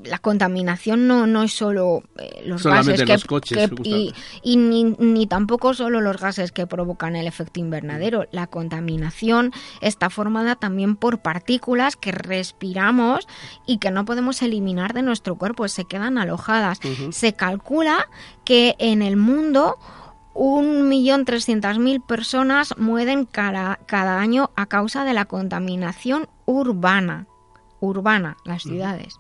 la contaminación no, no es solo los gases que, coches, y, y ni, ni tampoco solo los gases que provocan el efecto invernadero. La contaminación está formada también por partículas que respiramos y que no podemos eliminar de nuestro cuerpo, se quedan alojadas. Se calcula que en el mundo 1.300.000 personas mueren cada, cada año a causa de la contaminación urbana urbana, las ciudades.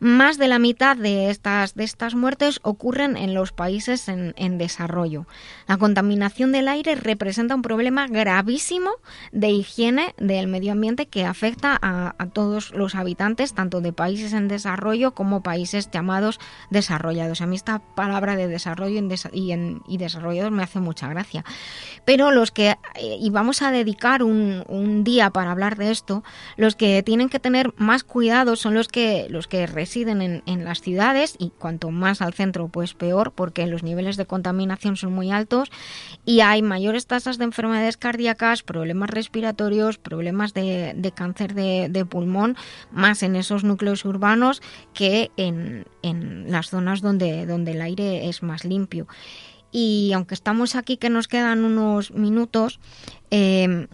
Más de la mitad de estas, de estas muertes ocurren en los países en, desarrollo. La contaminación del aire representa un problema gravísimo de higiene del medio ambiente que afecta a, todos los habitantes, tanto de países en desarrollo como países llamados desarrollados. A mí esta palabra de desarrollo y, en, y desarrollados me hace mucha gracia. Pero los que, eh, y vamos a dedicar un, un día para hablar de esto, los que tienen que tener más cuidados son los que, los que residen en, en, las ciudades y cuanto más al centro pues peor porque los niveles de contaminación son muy altos y hay mayores tasas de enfermedades cardíacas, problemas respiratorios, problemas de, de cáncer de, de, pulmón, más en esos núcleos urbanos que en, en las zonas donde, donde el aire es más limpio. Y aunque estamos aquí que nos quedan unos minutos, eh,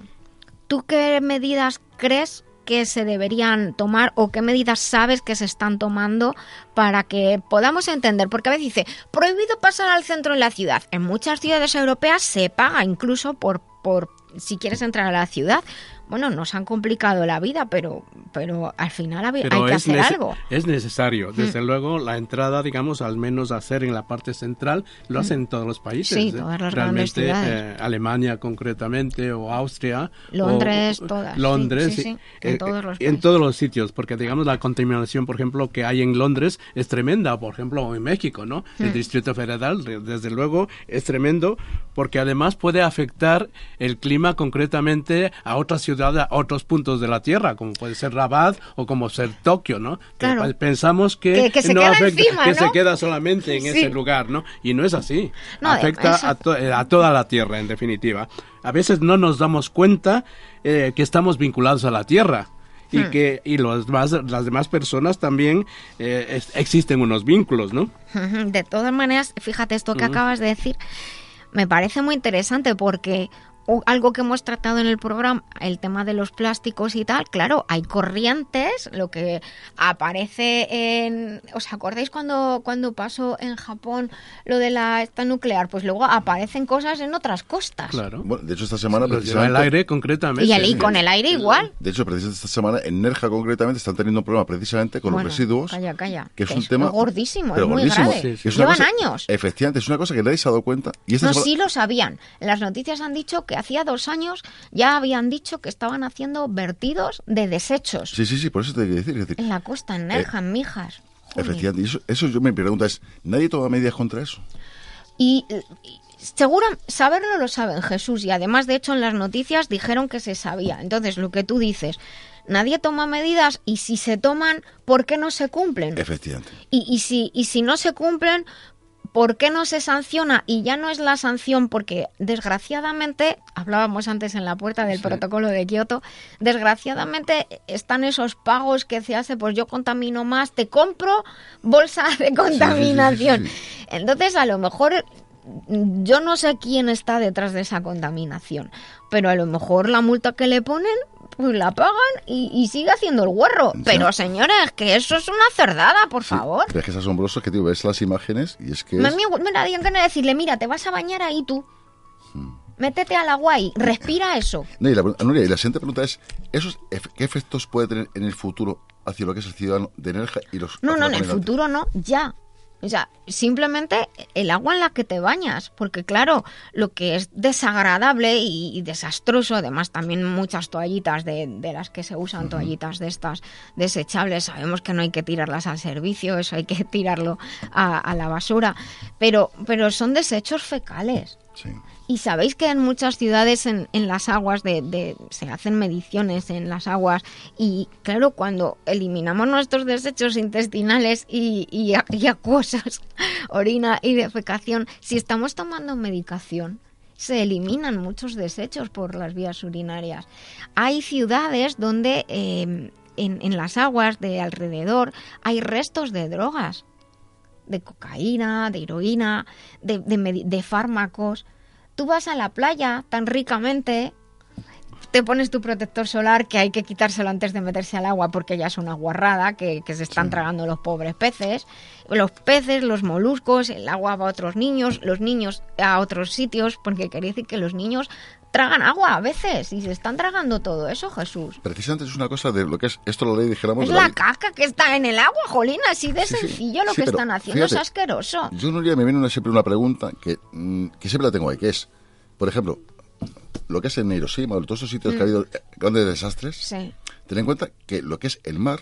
¿tú qué medidas crees que se deberían tomar o qué medidas sabes que se están tomando para que podamos entender? Porque a veces dice, prohibido pasar al centro de la ciudad. En muchas ciudades europeas se paga incluso por, por si quieres entrar a la ciudad bueno, nos han complicado la vida, pero, pero al final hay que hacer algo. Es necesario. Mm. Desde luego, la entrada, digamos, al menos hacer en la parte central, lo mm. hacen todos los países. Sí, ¿eh? todas las Realmente, eh, Alemania concretamente, o Austria. Londres, todas. Londres, sí, en, eh, todos los en todos los sitios, porque, digamos, la contaminación, por ejemplo, que hay en Londres es tremenda, por ejemplo, en México, ¿no? El mm. Distrito Federal, desde luego, es tremendo, porque además puede afectar el clima concretamente a otras ciudades a otros puntos de la Tierra, como puede ser Rabat o como ser Tokio, ¿no? pensamos que, se no queda que se queda solamente en ese lugar, ¿no? Y no es así. afecta a, toda la Tierra, en definitiva. A veces no nos damos cuenta eh, que estamos vinculados a la Tierra y hmm. que y los las demás personas también eh, existen unos vínculos, ¿no? De todas maneras, fíjate esto que acabas de decir, me parece muy interesante porque algo que hemos tratado en el programa, el tema de los plásticos y tal, claro, hay corrientes, lo que aparece en... ¿Os acordáis cuando, cuando pasó en Japón lo de la esta nuclear? Pues luego aparecen cosas en otras costas. Claro. Bueno, de hecho, esta semana precisamente... el aire concretamente. Y, con el aire igual. De hecho, precisamente esta semana en Nerja concretamente están teniendo un problema precisamente con los residuos. Calla, calla. Que es un tema... gordísimo, es muy grave. Llevan años. Efectivamente, es una cosa que nadie se ha dado cuenta. Y no, sí lo sabían. Las noticias han dicho que hacía dos años ya habían dicho que estaban haciendo vertidos de desechos. Sí, sí, sí, por eso te quiero decir. en la costa, en Nerja, en Mijas. Efectivamente, eso, eso yo me pregunto es, ¿nadie toma medidas contra eso? Y, seguro saberlo lo saben Jesús y además de hecho en las noticias dijeron que se sabía. Entonces, lo que tú dices, nadie toma medidas y si se toman, ¿por qué no se cumplen? Efectivamente. Y, y, si, y si no se cumplen, ¿Por qué no se sanciona? Y ya no es la sanción porque, desgraciadamente, hablábamos antes en la puerta del protocolo de Kioto, desgraciadamente están esos pagos que se hace, pues yo contamino más, te compro bolsa [LAUGHS] de contaminación. Entonces, a lo mejor yo no sé quién está detrás de esa contaminación, pero a lo mejor la multa que le ponen pues la pagan y, sigue haciendo el guarro. Pero señores, que eso es una cerdada, por favor. es que es asombroso que, tío, ves las imágenes y es que... Me, mira, que decirle, mira, te vas a bañar ahí tú. Hmm. Métete al agua y respira eso. [CLEARS THROAT] y, la, y la siguiente pregunta es, ¿esos ¿qué efectos puede tener en el futuro hacia lo que es el ciudadano de energía y los... No, no, en el futuro no, ya. O sea, simplemente el agua en la que te bañas, porque claro, lo que es desagradable y, desastroso, además también muchas toallitas de, las que se usan, toallitas de estas desechables, sabemos que no hay que tirarlas al servicio, eso hay que [LAUGHS] tirarlo a, a la basura, pero, pero son desechos fecales. Sí. Y sabéis que en muchas ciudades en, en las aguas de, se hacen mediciones en las aguas y claro, cuando eliminamos nuestros desechos intestinales y, y, y acuosos, [LAUGHS] orina y defecación, si estamos tomando medicación, se eliminan muchos desechos por las vías urinarias. Hay ciudades donde em, en, en las aguas de alrededor hay restos de drogas, de cocaína, de heroína, de, de fármacos tú vas a la playa tan ricamente te pones tu protector solar que hay que quitárselo antes de meterse al agua porque ya es una guarrada que, que se están tragando los pobres peces. Los peces, los moluscos, el agua va a otros niños, los niños a otros sitios, porque quiere decir que los niños tragan agua a veces y se están tragando todo eso, Jesús. Precisamente es una cosa de lo que es esto la ley, dijéramos. Es de la la caca que está en el agua, Jolín, así de Sí, sí. sencillo lo Sí, que están haciendo, es asqueroso. Yo un día me viene una- siempre una pregunta que, mm, que siempre la tengo ahí, que es, por ejemplo, lo que es en Hiroshima o todos esos sitios que ha Mm. habido grandes desastres, Sí, ten en cuenta que lo que es el mar,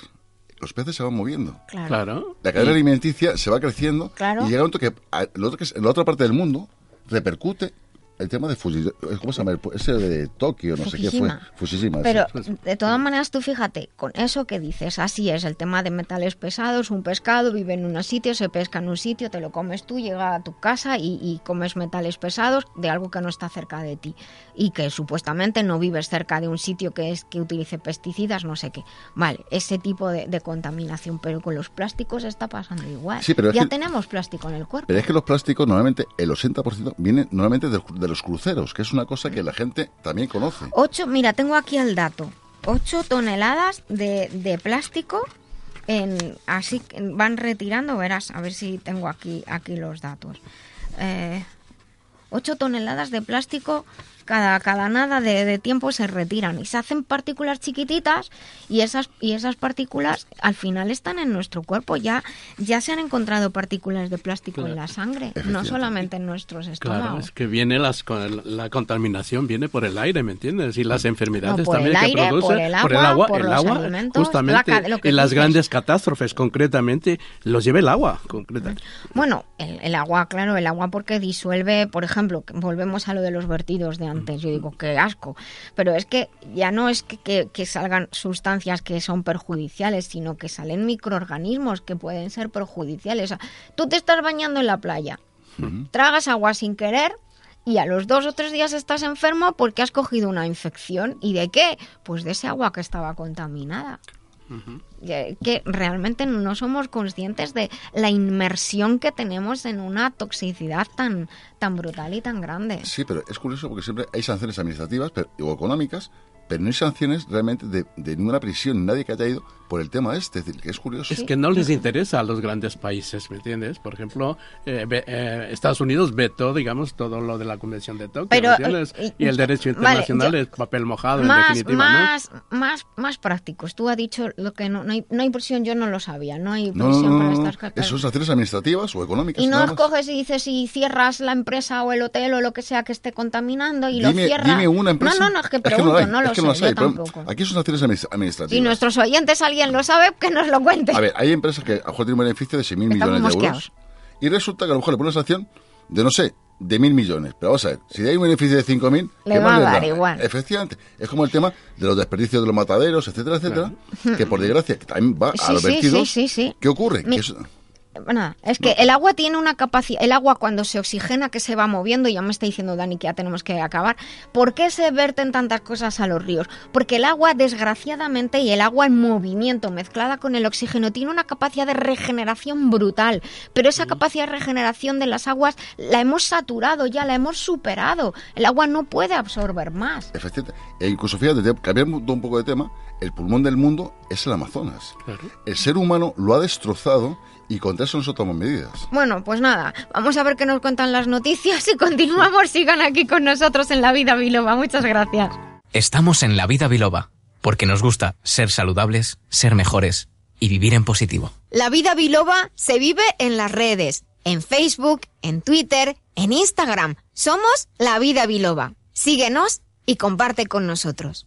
los peces se van moviendo. claro. Claro. La cadena alimenticia se va creciendo Claro. y llega un momento que a- lo otro que es, en la otra parte del mundo repercute el tema de Fuji, ¿cómo se llama? Ese de Tokio, no sé qué fue. Fukushima. Pero sí. de todas maneras, tú fíjate, con eso que dices, así es, el tema de metales pesados, un pescado vive en un sitio, se pesca en un sitio, te lo comes tú, llega a tu casa y, y comes metales pesados de algo que no está cerca de ti y que supuestamente no vives cerca de un sitio que es que utilice pesticidas, no sé qué. Vale, ese tipo de, de contaminación, pero con los plásticos está pasando igual. Sí, pero es ya que- tenemos plástico en el cuerpo. Pero es que los plásticos normalmente, el 80% vienen normalmente de, de los cruceros, que es una cosa que la gente también conoce. 8, mira, tengo aquí el dato. 8 toneladas de, de plástico en así van retirando, verás, a ver si tengo aquí aquí los datos. Eh, 8 toneladas de plástico cada, cada nada de, de tiempo se retiran y se hacen partículas chiquititas y esas y esas partículas al final están en nuestro cuerpo ya ya se han encontrado partículas de plástico en la sangre no solamente en nuestros estómagos Claro, es que viene las, con- la contaminación viene por el aire, ¿me entiendes? Y las enfermedades No, por también el que aire, produce por el agua, por el los agua, justamente la ca- lo que en las dices. grandes catástrofes concretamente los lleva el agua, concretamente. Bueno, el, el agua, claro, el agua porque disuelve, por ejemplo, volvemos a lo de los vertidos de antes, yo digo, qué asco, pero es que ya no es que, que- que salgan sustancias que son perjudiciales, sino que salen microorganismos que pueden ser perjudiciales. O sea, tú te estás bañando en la playa, tragas agua sin querer y a los dos o tres días estás enfermo porque has cogido una infección. ¿Y de qué? Pues de ese agua que estaba contaminada que realmente no somos conscientes de la inmersión que tenemos en una toxicidad tan, tan brutal y tan grande. Sí, pero es curioso porque siempre hay sanciones administrativas pero- o económicas, pero no hay sanciones realmente de ninguna prisión, nadie que haya ido por el tema este. Es decir, que es curioso. Es que no les interesa a los grandes países, ¿me entiendes? Por ejemplo, eh, eh, Estados Unidos vetó, digamos, todo lo de la Convención de Tokio, Pero, ¿me entiendes? eh, y el derecho vale, internacional yo- es papel mojado, en Más, definitiva, ¿no? más, más, más prácticos. Tú has dicho lo que no, no, hay, no hay prisión, yo no lo sabía. No hay No, prisión no, para no, no, estas cosas. Son sanciones administrativas o económicas. Y no nada más. escoges y dices si cierras la empresa o el hotel o lo que sea que esté contaminando y Dime, lo cierras. dime una empresa. No, no, no, es que no pregunto, hay, no, es lo que sé, las yo hay, pero tampoco. Aquí son administ- administrativas. Si nuestros oyentes alguien lo sabe, que nos lo cuente. A ver, hay empresas que a lo mejor tienen un beneficio de 6.000 Estamos millones de euros. Y resulta que a lo mejor le ponen una sanción de, no sé, de 1.000 millones. Pero vamos a ver, si hay un beneficio de 5.000, Le ¿qué va a dar da? igual. Efectivamente. Es como el tema de los desperdicios de los mataderos, etcétera, etcétera. Que por desgracia que también va [LAUGHS] a los sí, vertidos. sí, sí, sí. ¿Qué ocurre? Mi- Que eso- Nada, es que el agua tiene una capacidad, el agua cuando se oxigena que se va moviendo, ya me está diciendo Dani que ya tenemos que acabar, ¿por qué se verten tantas cosas a los ríos? Porque el agua, desgraciadamente, y el agua en movimiento mezclada con el oxígeno, tiene una capacidad de regeneración brutal, pero esa capacidad de regeneración de las aguas la hemos saturado ya, la hemos superado, el agua no puede absorber más. Efectivamente. E incluso, fíjate, te- cambiando un poco de tema, el pulmón del mundo es el Amazonas. El ser humano lo ha destrozado y contra eso nosotros tomamos medidas. Bueno, pues nada, vamos a ver qué nos cuentan las noticias y continuamos. Sigan aquí con nosotros en La Vida Biloba. Muchas gracias. Estamos en la vida biloba, porque nos gusta ser saludables, ser mejores y vivir en positivo. La Vida Biloba se vive en las redes, en Facebook, en Twitter, en Instagram. Somos La Vida Biloba. Síguenos y comparte con nosotros.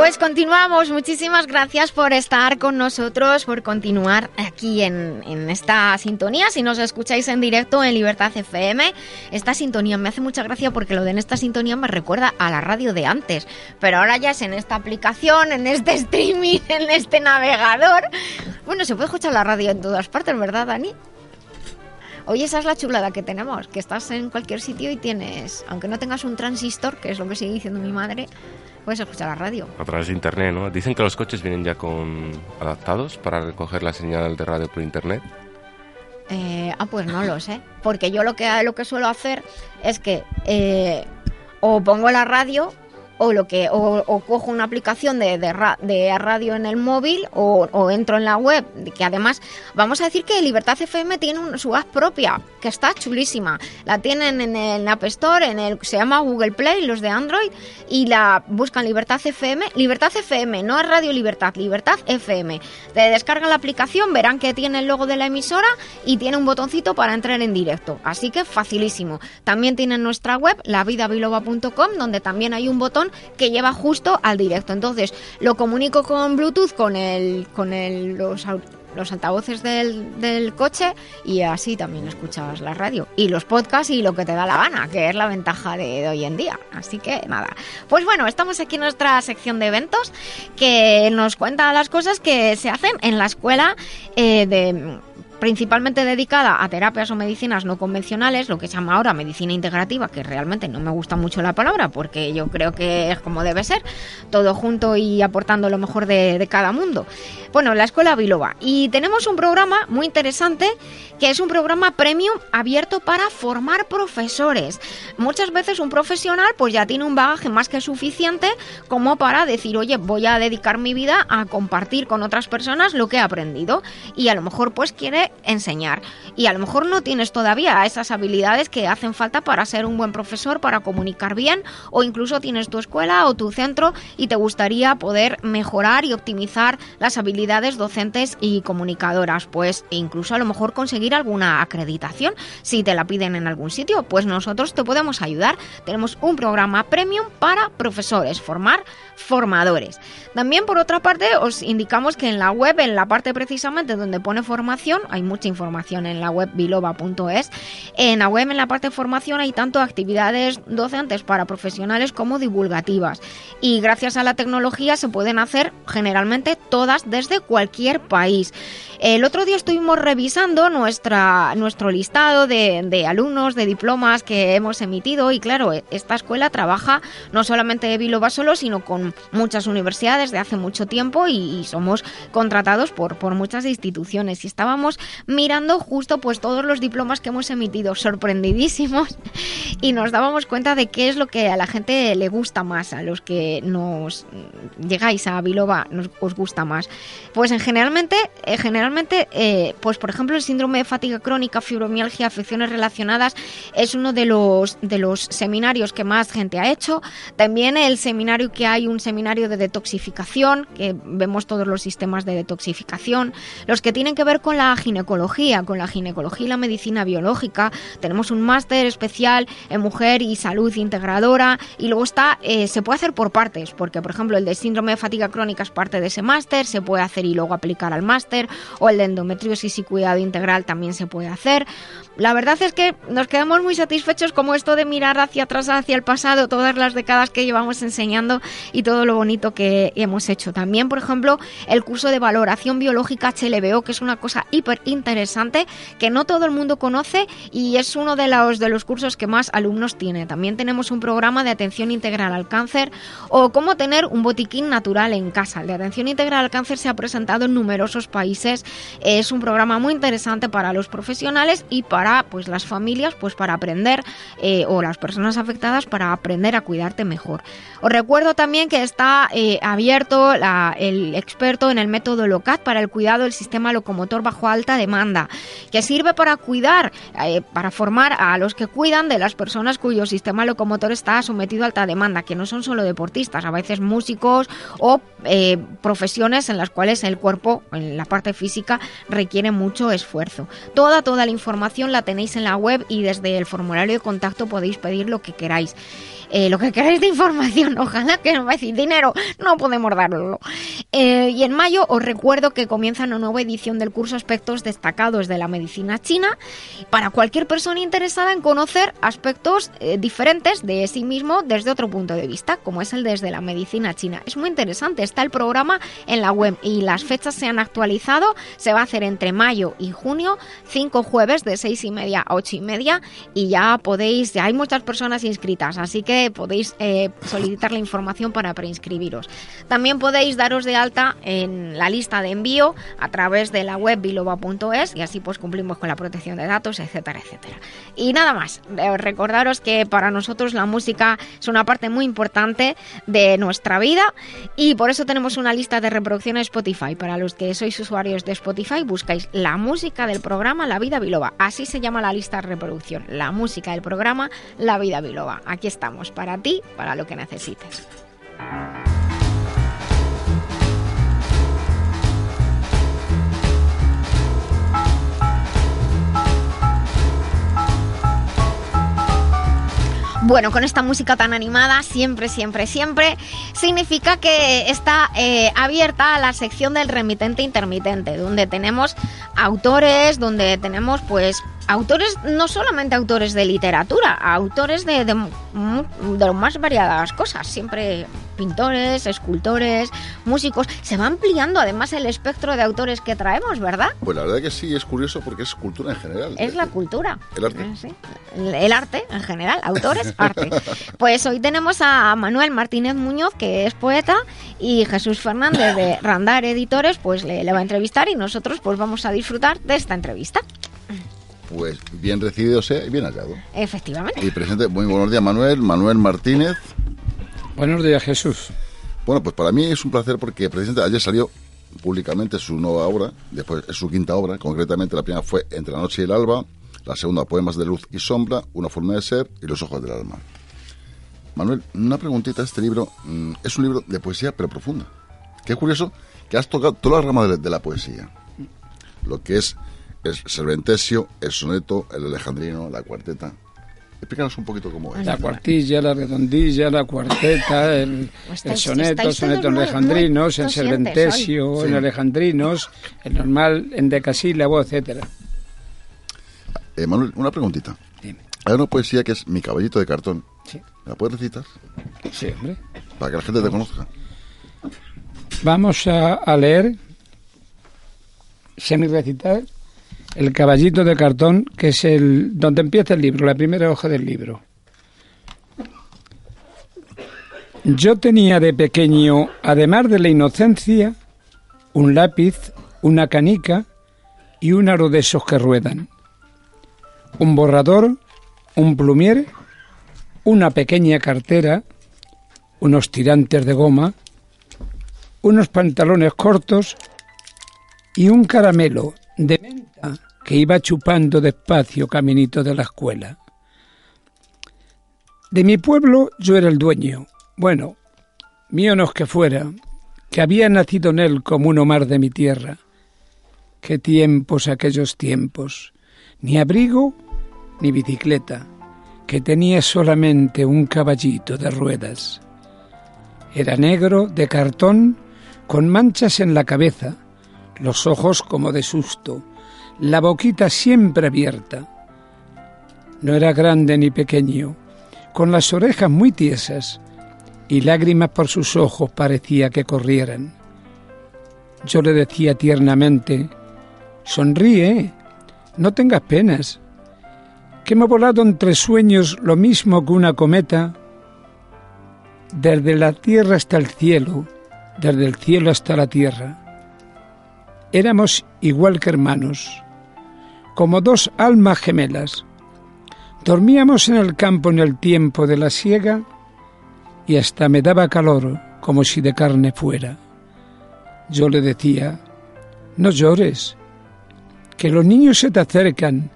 Pues continuamos. Muchísimas gracias por estar con nosotros, por continuar aquí en, en, esta sintonía. Si nos escucháis en directo en Libertad FM, esta sintonía me hace mucha gracia porque lo de en esta sintonía me recuerda a la radio de antes. Pero ahora ya es en esta aplicación, en este [LAUGHS] streaming, en este navegador. Bueno, se puede escuchar la radio en todas partes, ¿verdad, Dani? Oye, esa es la chulada que tenemos, que estás en cualquier sitio y tienes, aunque no tengas un transistor, que es lo que sigue diciendo mi madre, puedes escuchar la radio. A través de internet, ¿no? Dicen que los coches vienen ya con adaptados para recoger la señal de radio por internet. Eh, ah, pues no lo sé, porque yo lo que lo que suelo hacer es que eh, o pongo la radio o lo que o, cojo una aplicación de, de, radio en el móvil o, entro en la web que además vamos a decir que Libertad FM tiene su app propia que está chulísima. La tienen en el App Store en el se llama Google Play los de Android y la buscan Libertad FM Libertad FM no es Radio Libertad Libertad FM te descargan la aplicación verán que tiene el logo de la emisora y tiene un botoncito para entrar en directo. Así que facilísimo. También tienen nuestra web lavidabiloba.com donde también hay un botón que lleva justo al directo. Entonces lo comunico con Bluetooth con el, con los, los altavoces del, del, coche y así también escuchas la radio y los podcasts y lo que te da la gana, que es la ventaja de, hoy en día. Así que nada. Pues bueno, estamos aquí en nuestra sección de eventos que nos cuenta las cosas que se hacen en la escuela eh, de principalmente dedicada a terapias o medicinas no convencionales, lo que se llama ahora medicina integrativa, que realmente no me gusta mucho la palabra porque yo creo que es como debe ser, todo junto y aportando lo mejor de, cada mundo. Bueno, la Escuela Biloba. Y tenemos un programa muy interesante que es un programa premium abierto para formar profesores. Muchas veces un profesional pues ya tiene un bagaje más que suficiente como para decir, oye, voy a dedicar mi vida a compartir con otras personas lo que he aprendido. Y a lo mejor pues quiere enseñar. Y a lo mejor no tienes todavía esas habilidades que hacen falta para ser un buen profesor, para comunicar bien, o incluso tienes tu escuela o tu centro y te gustaría poder mejorar y optimizar las habilidades docentes y comunicadoras. Pues incluso a lo mejor conseguir alguna acreditación si te la piden en algún sitio, pues nosotros te podemos ayudar. Tenemos un programa premium para profesores, formar formadores. También por otra parte os indicamos que en la web, en la parte precisamente donde pone formación, hay mucha información en la web biloba.es. En la web, en la parte de formación, hay tanto actividades docentes para profesionales como divulgativas. Y gracias a la tecnología se pueden hacer generalmente todas desde cualquier país. El otro día estuvimos revisando nuestra, nuestro listado de, alumnos, de diplomas que hemos emitido y claro, esta escuela trabaja no solamente de Biloba solo, sino con muchas universidades de hace mucho tiempo y, somos contratados por, por muchas instituciones y estábamos mirando justo pues todos los diplomas que hemos emitido, sorprendidísimos y nos dábamos cuenta de qué es lo que a la gente le gusta más, a los que nos llegáis a Biloba nos, os gusta más. Pues en generalmente, eh, generalmente eh, pues por ejemplo, el síndrome de fatiga crónica, fibromialgia, afecciones relacionadas es uno de los, de los seminarios que más gente ha hecho. También el seminario que hay, un seminario de detoxificación, que vemos todos los sistemas de detoxificación. Los que tienen que ver con la ginecología, con la ginecología y la medicina biológica. Tenemos un máster especial en mujer y salud integradora. Y luego está, eh, se puede hacer por partes, porque por ejemplo el de síndrome de fatiga crónica es parte de ese máster, se puede hacer y luego aplicar al máster o el de endometriosis y cuidado integral también se puede hacer. La verdad es que nos quedamos muy satisfechos como esto de mirar hacia atrás, hacia el pasado, todas las décadas que llevamos enseñando y todo lo bonito que hemos hecho. También, por ejemplo, el curso de valoración biológica HLBO, que es una cosa hiper interesante que no todo el mundo conoce y es uno de los, de los cursos que más alumnos tiene. También tenemos un programa de atención integral al cáncer o cómo tener un botiquín natural en casa. De atención integral al cáncer se ha presentado en numerosos países es un programa muy interesante para los profesionales y para pues las familias, pues para aprender eh, o las personas afectadas para aprender a cuidarte mejor. Os recuerdo también que está eh, abierto el experto en el método LOCAT para el cuidado del sistema locomotor bajo alta demanda, que sirve para cuidar, eh, para formar a los que cuidan de las personas cuyo sistema locomotor está sometido a alta demanda, que no son solo deportistas, a veces músicos o profesiones en las cuales el cuerpo, en la parte física, requiere mucho esfuerzo. Toda, toda la información la tenéis en la web y desde el formulario de contacto podéis pedir lo que queráis. Eh, lo que queráis de información, [LAUGHS] ojalá que no me decir dinero, no podemos darlo. Eh, y en mayo os recuerdo que comienza una nueva edición del curso Aspectos Destacados de la Medicina China para cualquier persona interesada en conocer aspectos eh, diferentes de sí mismo desde otro punto de vista, como es el desde la medicina china. Es muy interesante, está el programa en la web y las fechas se han actualizado, se va a hacer entre mayo y junio, cinco jueves de seis y media a ocho y media y ya podéis, ya hay muchas personas inscritas, así que podéis eh, solicitar la información para preinscribiros. También podéis daros de alta en la lista de envío a través de la web biloba.es y así pues cumplimos con la protección de datos, etcétera, etcétera. Y nada más, eh, recordaros que para nosotros la música es una parte muy importante de nuestra vida y por eso tenemos una lista de reproducción en Spotify. Para los que sois usuarios de Spotify, buscáis la música del programa La Vida Biloba. Así se llama la lista de reproducción, la música del programa La Vida Biloba. Aquí estamos para ti, para lo que necesites. Bueno, con esta música tan animada, siempre, siempre, siempre, significa que está eh, abierta la sección del remitente intermitente, donde tenemos autores, donde tenemos pues autores, no solamente autores de literatura, autores de, de, de más variadas cosas, siempre pintores, escultores, músicos. Se va ampliando además el espectro de autores que traemos, ¿verdad? Pues la verdad que sí, es curioso porque es cultura en general. Es la cultura. El arte. Eh, el, arte en general, autores, [LAUGHS] arte. Pues hoy tenemos a Manuel Martínez Muñoz, que es poeta, y Jesús Fernández de [LAUGHS] Randar Editores, pues le, le va a entrevistar y nosotros pues vamos a disfrutar de esta entrevista pues bien recibido sea y bien hallado. Efectivamente. Y presente, muy buenos días Manuel, Manuel Martínez. Buenos días Jesús. Bueno, pues para mí es un placer porque presidente ayer salió públicamente su nueva obra, después es su quinta obra, concretamente la primera fue Entre la noche y el alba, la segunda Poemas de luz y sombra, Una forma de ser y Los ojos del alma. Manuel, una preguntita, este libro mm, es un libro de poesía pero profunda. Qué curioso que has tocado toda la rama de, de la poesía. Lo que es el Cervantesio, el soneto, el alejandrino, la cuarteta. Explícanos un poquito cómo es. La cuartilla, la redondilla, la cuarteta, el, el soneto, el soneto en alejandrinos, el serventesio en alejandrinos, el normal en decasílabo, etcétera. Eh, Manuel, una preguntita. Dime. Hay una poesía que es Mi caballito de cartón. Sí. ¿La puedes recitar? Sí, hombre. Para que la gente te conozca. Vamos a, a leer, semi-recitar, el caballito de cartón, que es el donde empieza el libro, la primera hoja del libro. Yo tenía de pequeño, además de la inocencia, un lápiz, una canica y un aro de esos que ruedan, un borrador, un plumier, una pequeña cartera, unos tirantes de goma, unos pantalones cortos y un caramelo de menta que iba chupando despacio caminito de la escuela. De mi pueblo yo era el dueño. Bueno, mío no es que fuera, que había nacido en él como uno más de mi tierra. Qué tiempos aquellos tiempos. Ni abrigo ni bicicleta, que tenía solamente un caballito de ruedas. Era negro, de cartón, con manchas en la cabeza, los ojos como de susto, la boquita siempre abierta. No era grande ni pequeño, con las orejas muy tiesas y lágrimas por sus ojos parecía que corrieran. Yo le decía tiernamente, sonríe, no tengas penas, que me ha volado entre sueños lo mismo que una cometa, desde la tierra hasta el cielo, desde el cielo hasta la tierra. Éramos igual que hermanos, como dos almas gemelas. Dormíamos en el campo en el tiempo de la siega y hasta me daba calor como si de carne fuera. Yo le decía, no llores, que los niños se te acercan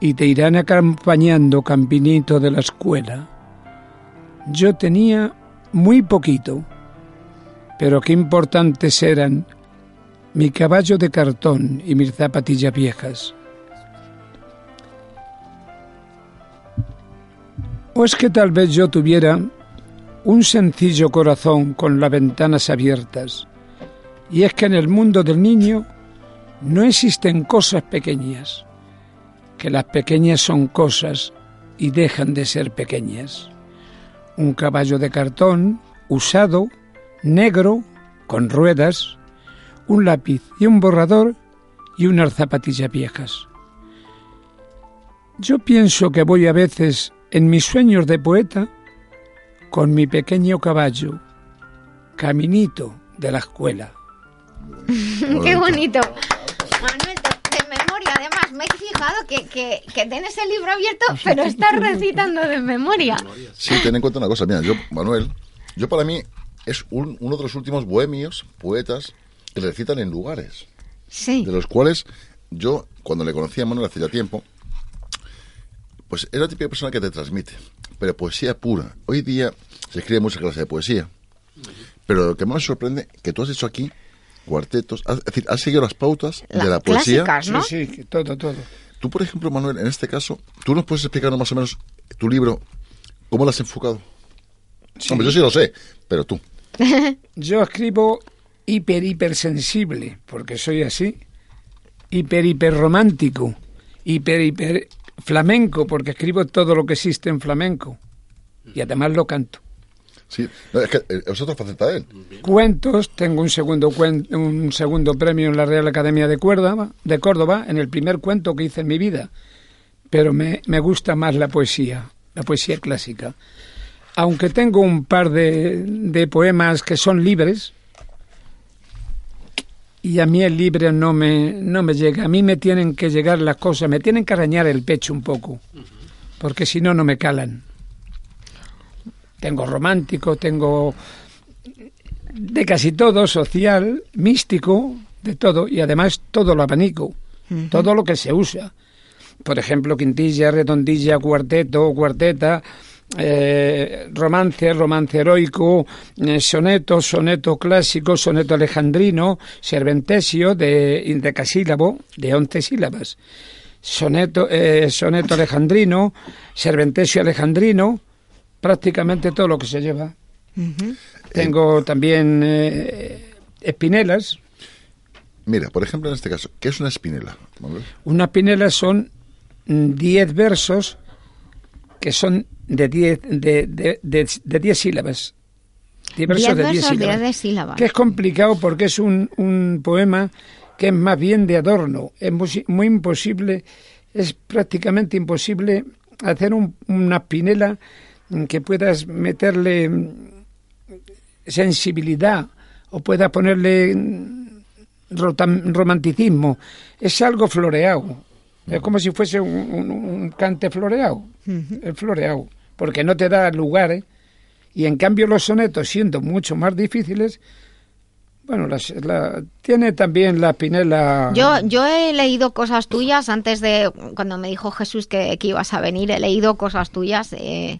y te irán acompañando campinito de la escuela. Yo tenía muy poquito, pero qué importantes eran mi caballo de cartón y mis zapatillas viejas. ¿O es que tal vez yo tuviera un sencillo corazón con las ventanas abiertas? Y es que en el mundo del niño no existen cosas pequeñas, que las pequeñas son cosas y dejan de ser pequeñas. Un caballo de cartón, usado, negro, con ruedas, un lápiz y un borrador y unas zapatillas viejas. Yo pienso que voy a veces en mis sueños de poeta con mi pequeño caballo, caminito de la escuela. [LAUGHS] Qué bonito. Manuel, de, memoria, además, me he fijado que, que, que tienes el libro abierto, pero estás recitando de memoria. Sí, ten en cuenta una cosa, mira, yo, Manuel, yo para mí es un- uno de los últimos bohemios, poetas, que recitan en lugares. Sí. De los cuales yo, cuando le conocí a Manuel hace ya tiempo, pues era la típica persona que te transmite, pero poesía pura. Hoy día se escribe mucha clase de poesía, pero lo que más me sorprende que tú has hecho aquí cuartetos, has- es decir, has seguido las pautas de la poesía. Sí, sí, todo, todo. Tú, por ejemplo, Manuel, en este caso, ¿tú nos puedes explicar más o menos tu libro, cómo lo has enfocado? Hombre, yo sí lo sé, pero tú. [LAUGHS] Yo escribo hiper, hipersensible, porque soy así. Hiper, hiper romántico. Hiper, hiper flamenco, porque escribo todo lo que existe en flamenco. Y además lo canto. Sí, no, es que eh, es otra faceta de él. Cuentos, tengo un segundo, un segundo premio en la Real Academia de Córdoba, de Córdoba, en el primer cuento que hice en mi vida. Pero me, me gusta más la poesía, la poesía clásica. Aunque tengo un par de, de poemas que son libres, y a mí el libre no me, no me llega. A mí me tienen que llegar las cosas, me tienen que arañar el pecho un poco, porque si no, no me calan. Tengo romántico, tengo de casi todo, social, místico, de todo, y además todo lo abanico, todo lo que se usa. Por ejemplo, quintilla, redondilla, cuarteto, cuarteta, eh, romance, romance heroico, eh, soneto, soneto clásico, soneto alejandrino, serventesio de decasílabo, de once sílabas, soneto, eh, soneto alejandrino, serventesio alejandrino, prácticamente todo lo que se lleva. Tengo también eh, espinelas. Mira, por ejemplo, en este caso, ¿qué es una espinela? Una espinela son mm, 10 versos que son de 10 de, de, de, de diez sílabas. Diez versos Diez de 10 versos, sílabas. diez de sílabas. Que es complicado porque es un, un poema que es más bien de adorno. Es muy, muy imposible, es prácticamente imposible hacer un- una espinela mm, que puedas meterle mm, sensibilidad o puedas ponerle mm, romanticismo. Es algo floreado. Es como si fuese un, un- un cante floreado. Es floreado. Porque no te da lugares. Y en cambio los sonetos, siendo mucho más difíciles, bueno, las- la- tiene también la pinela... Yo, yo he leído cosas tuyas antes de, cuando me dijo Jesús que, que ibas a venir, he leído cosas tuyas eh,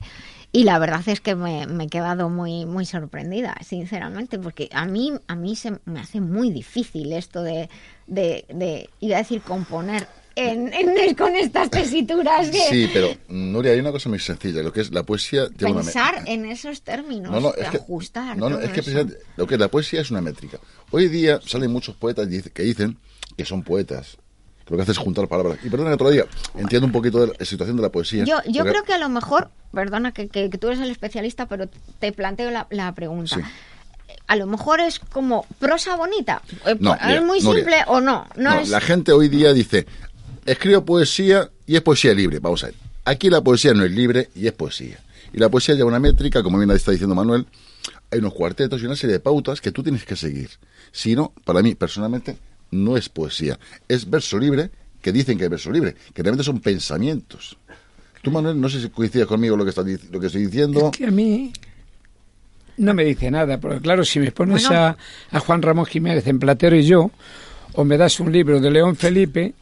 y la verdad es que me, me he quedado muy, muy sorprendida, sinceramente, porque a mí, a mí se me hace muy difícil esto de, de, de iba a decir, componer en, en- con estas tesituras que Sí, pero, Nuria, hay una cosa muy sencilla. Lo que es la poesía tiene una pensar en esos términos, No, no, es que, ajustar. no, no, es que lo que es la poesía es una métrica. Hoy día salen muchos poetas que dicen que son poetas. Que lo que hacen es juntar palabras. Y perdona que lo diga, entiendo un poquito de la situación de la poesía. Yo, yo porque- creo que a lo mejor, perdona que, que- tú eres el especialista, pero te planteo la, la pregunta. Sí. A lo mejor es como prosa bonita. Eh, No, ¿Es mira, muy simple o no? No, No, es... la gente hoy día dice, escribo poesía y es poesía libre. Vamos a ver. Aquí la poesía no es libre y es poesía. Y la poesía lleva una métrica, como bien está diciendo Manuel, hay unos cuartetos y una serie de pautas que tú tienes que seguir. Si no, para mí, personalmente, no es poesía. Es verso libre, que dicen que es verso libre, que realmente son pensamientos. Tú, Manuel, no sé si coincides conmigo lo que, estás lo que estoy diciendo. que a mí no me dice nada, porque claro, si me pones Bueno. a, a Juan Ramón Jiménez en Platero y yo, o me das un libro de León Felipe, Es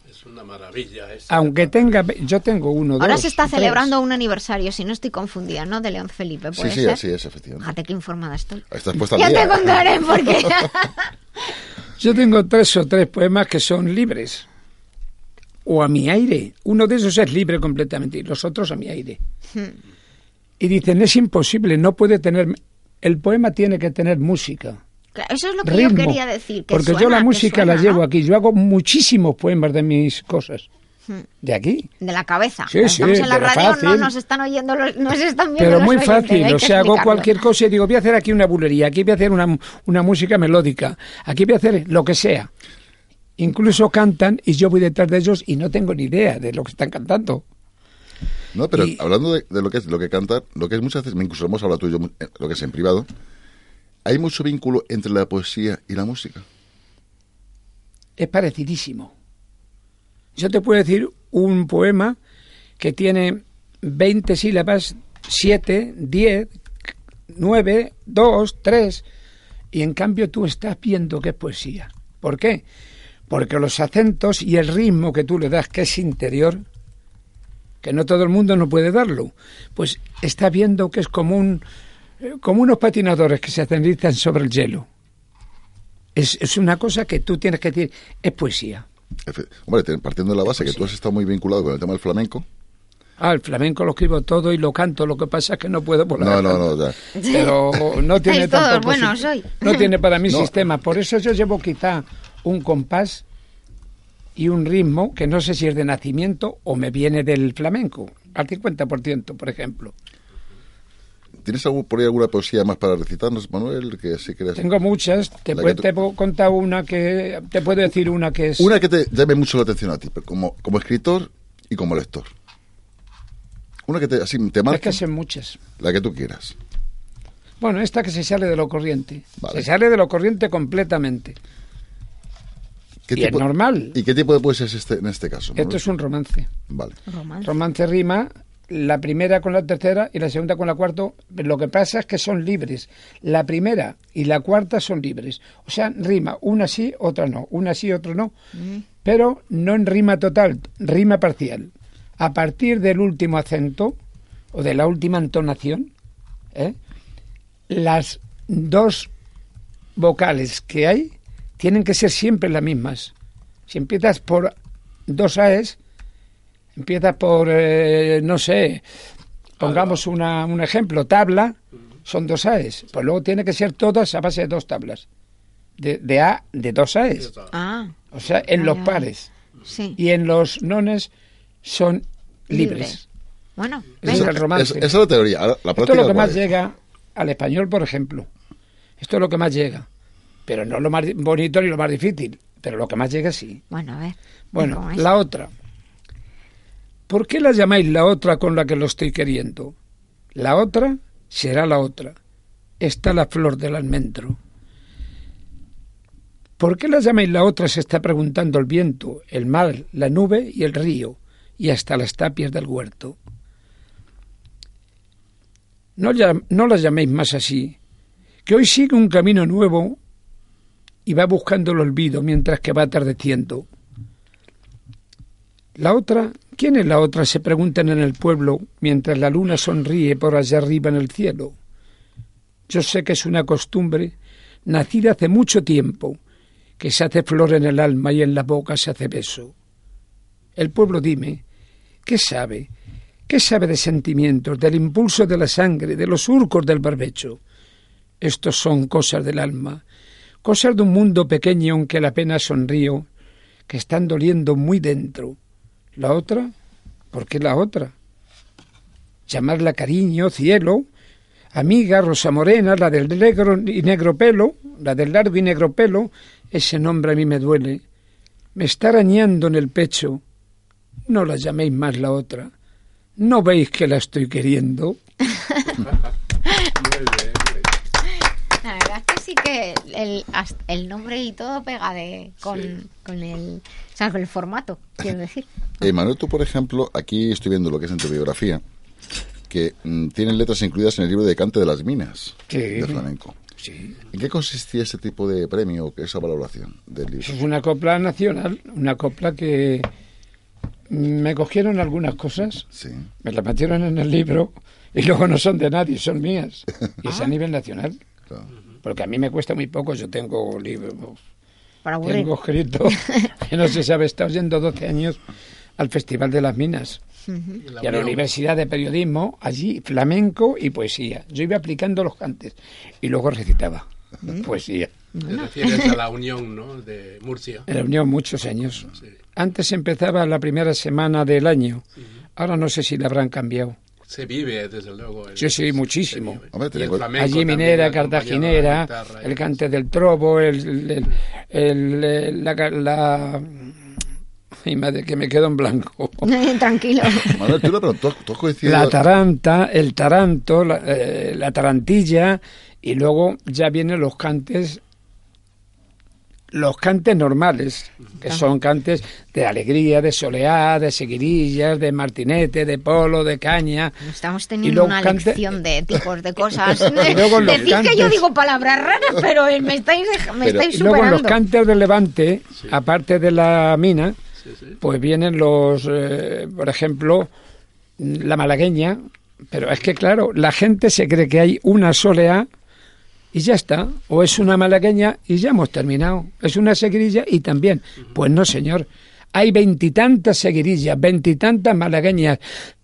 una maravilla aunque tenga, yo tengo uno, Ahora dos, se está tres. celebrando un aniversario, si no estoy confundida, ¿no? De León Felipe, Sí, ¿puede sí, ser? así es, efectivamente. Fíjate qué informada estoy. Estás puesta Ya día. te contaré [LAUGHS] por qué. [LAUGHS] Yo tengo tres o tres poemas que son libres, o a mi aire. Uno de esos es libre completamente, y los otros a mi aire. Y dicen, es imposible, no puede tener... El poema tiene que tener música. Claro, Eso es lo que ritmo, yo quería decir. que porque yo suena, la que música la suena, llevo ¿no? aquí. Yo hago muchísimos poemas de mis cosas. Hmm. De aquí. De la cabeza. Sí, sí, Estamos en la radio, no fácil. nos están oyendo, los, nos están viendo Pero los muy oyentes, fácil, o sea, hago cualquier cosa y digo, voy a hacer aquí una bulería, aquí voy a hacer una, una música melódica, aquí voy a hacer lo que sea. Incluso cantan y yo voy detrás de ellos y no tengo ni idea de lo que están cantando. No, pero Y- hablando de, de lo que es lo que canta, lo que es muchas veces, incluso hemos hablado tú y yo, eh, lo que es en privado, hay mucho vínculo entre la poesía y la música. Es parecidísimo. Yo te puedo decir un poema que tiene 20 sílabas, 7, 10, 9, 2, 3, y en cambio tú estás viendo que es poesía. ¿Por qué? Porque los acentos y el ritmo que tú le das, que es interior, que no todo el mundo no puede darlo, pues está viendo que es como un como unos patinadores que se aterrizan sobre el hielo. Es, es una cosa que tú tienes que decir, es poesía. Efe- Hombre, te- partiendo de la base que tú has estado muy vinculado con el tema del flamenco. Ah, el flamenco lo escribo todo y lo canto, lo que pasa es que no puedo por la No, no, no, ya. [LAUGHS] Pero no tiene hoy. No tiene para mí [LAUGHS] No. sistema. Por eso yo llevo quizá un compás y un ritmo que no sé si es de nacimiento o me viene del flamenco, al 50%, por ejemplo. ¿Tienes algún- por ahí alguna poesía más para recitarnos, Manuel? Que sí creas. Tengo muchas, te, La puedo, que tú- te puedo contar una que te puedo decir una que es Una que te llame mucho la atención a ti, pero como, como escritor y como lector. Una que te, así, te es marque, que son muchas. la que tú quieras. Bueno, esta que se sale de lo corriente. Vale. Se sale de lo corriente completamente. ¿Qué Y es normal. ¿Y qué tipo de poesía es este en este caso? Esto Manuel? es un romance. Vale. Romance. Romance rima la primera con la tercera y la segunda con la cuarta. Lo que pasa es que son libres. La primera y la cuarta son libres. O sea, rima una sí, otra no. Una sí, otra no. Pero no en rima total, rima parcial. A partir del último acento o de la última entonación, ¿eh? las dos vocales que hay tienen que ser siempre las mismas. Si empiezas por dos AES, empiezas por, eh, no sé, pongamos una, un ejemplo, tabla, son dos AES. Pues luego tiene que ser todas a base de dos tablas. De, de A, de dos AES. Ah, O sea, en Ay, los pares. sí. Y en los nones son libres. Libres. Bueno, Ese es venga. el romance. Esa es la teoría. La Esto es práctica lo que ¿cuál más es? llega al español, por ejemplo. Esto es lo que más llega. Pero no lo más bonito ni lo más difícil. Pero lo que más llega sí. Bueno, a ver. Bueno, la otra. ¿Por qué la llamáis la otra con la que lo estoy queriendo? La otra será la otra. Está la flor del almendro. ¿Por qué la llamáis la otra? Se está preguntando el viento, el mar, la nube y el río, y hasta las tapias del huerto. No, las llaméis más así, que hoy sigue un camino nuevo y va buscando el olvido mientras que va atardeciendo. La otra, ¿quién es la otra? se preguntan en el pueblo mientras la luna sonríe por allá arriba en el cielo. Yo sé que es una costumbre nacida hace mucho tiempo, que se hace flor en el alma y en la boca se hace beso. El pueblo dime, ¿qué sabe? ¿Qué sabe de sentimientos, del impulso de la sangre, de los surcos del barbecho? Estos son cosas del alma, cosas de un mundo pequeño en que la pena sonrío, que están doliendo muy dentro. La otra, ¿por qué la otra? Llamarla cariño, cielo, amiga, rosa morena, la del negro y negro pelo, la del largo y negro pelo, ese nombre a mí me duele. Me está arañando en el pecho. No la llaméis más la otra. ¿No veis que la estoy queriendo? [LAUGHS] sí que el, el nombre y todo pega de, con, con el, o sea, con el formato, quiero decir. Eh, Manuel, tú, por ejemplo, aquí estoy viendo lo que es en tu biografía, que mm, tienen letras incluidas en el libro de Cante de las Minas, Sí. de flamenco. Sí. ¿En qué consistía ese tipo de premio, esa valoración del libro? Es una copla nacional, una copla que me cogieron algunas cosas, Sí. me las metieron en el libro y luego no son de nadie, son mías. [LAUGHS] Y es a nivel nacional. Claro. Porque a mí me cuesta muy poco, yo tengo libros, Para aburrir. tengo escrito, [LAUGHS] que no se sabe, he estado yendo 12 años al Festival de las Minas. Y a la Universidad de Periodismo, allí flamenco y poesía. Yo iba aplicando los cantes y luego recitaba [LAUGHS] poesía. Te refieres a la Unión, ¿no? De Murcia. En la Unión muchos años. Antes empezaba la primera semana del año. Ahora no sé si la habrán cambiado. Se vive, desde luego. el- Sí, sí, muchísimo. Hombre, Y Allí minera, cartaginera, guitarra y- el cante del trobo, el, el, el- el- la, la- Ay, madre, que me quedo en blanco. [LAUGHS] Tranquilo. Manuel, tú, pero tú, tú has coincidido- La taranta, el taranto, la, eh, la tarantilla y luego ya vienen los cantes los cantes normales, que son cantes de alegría, de soleá, de seguirillas, de martinete, de polo, de caña. Estamos teniendo una cante- lección de [LAUGHS] tipos de cosas. Decís que yo cantes- digo palabras raras, pero eh, me estáis, me Pero- estáis Y luego en los superando. cantes de Levante, aparte de la mina, pues vienen los, eh, por ejemplo, la malagueña, pero es que claro, la gente se cree que hay una soleá y ya está, o es una malagueña y ya hemos terminado, es una seguirilla y también, pues no señor, hay veintitantas seguirillas, veintitantas malagueñas,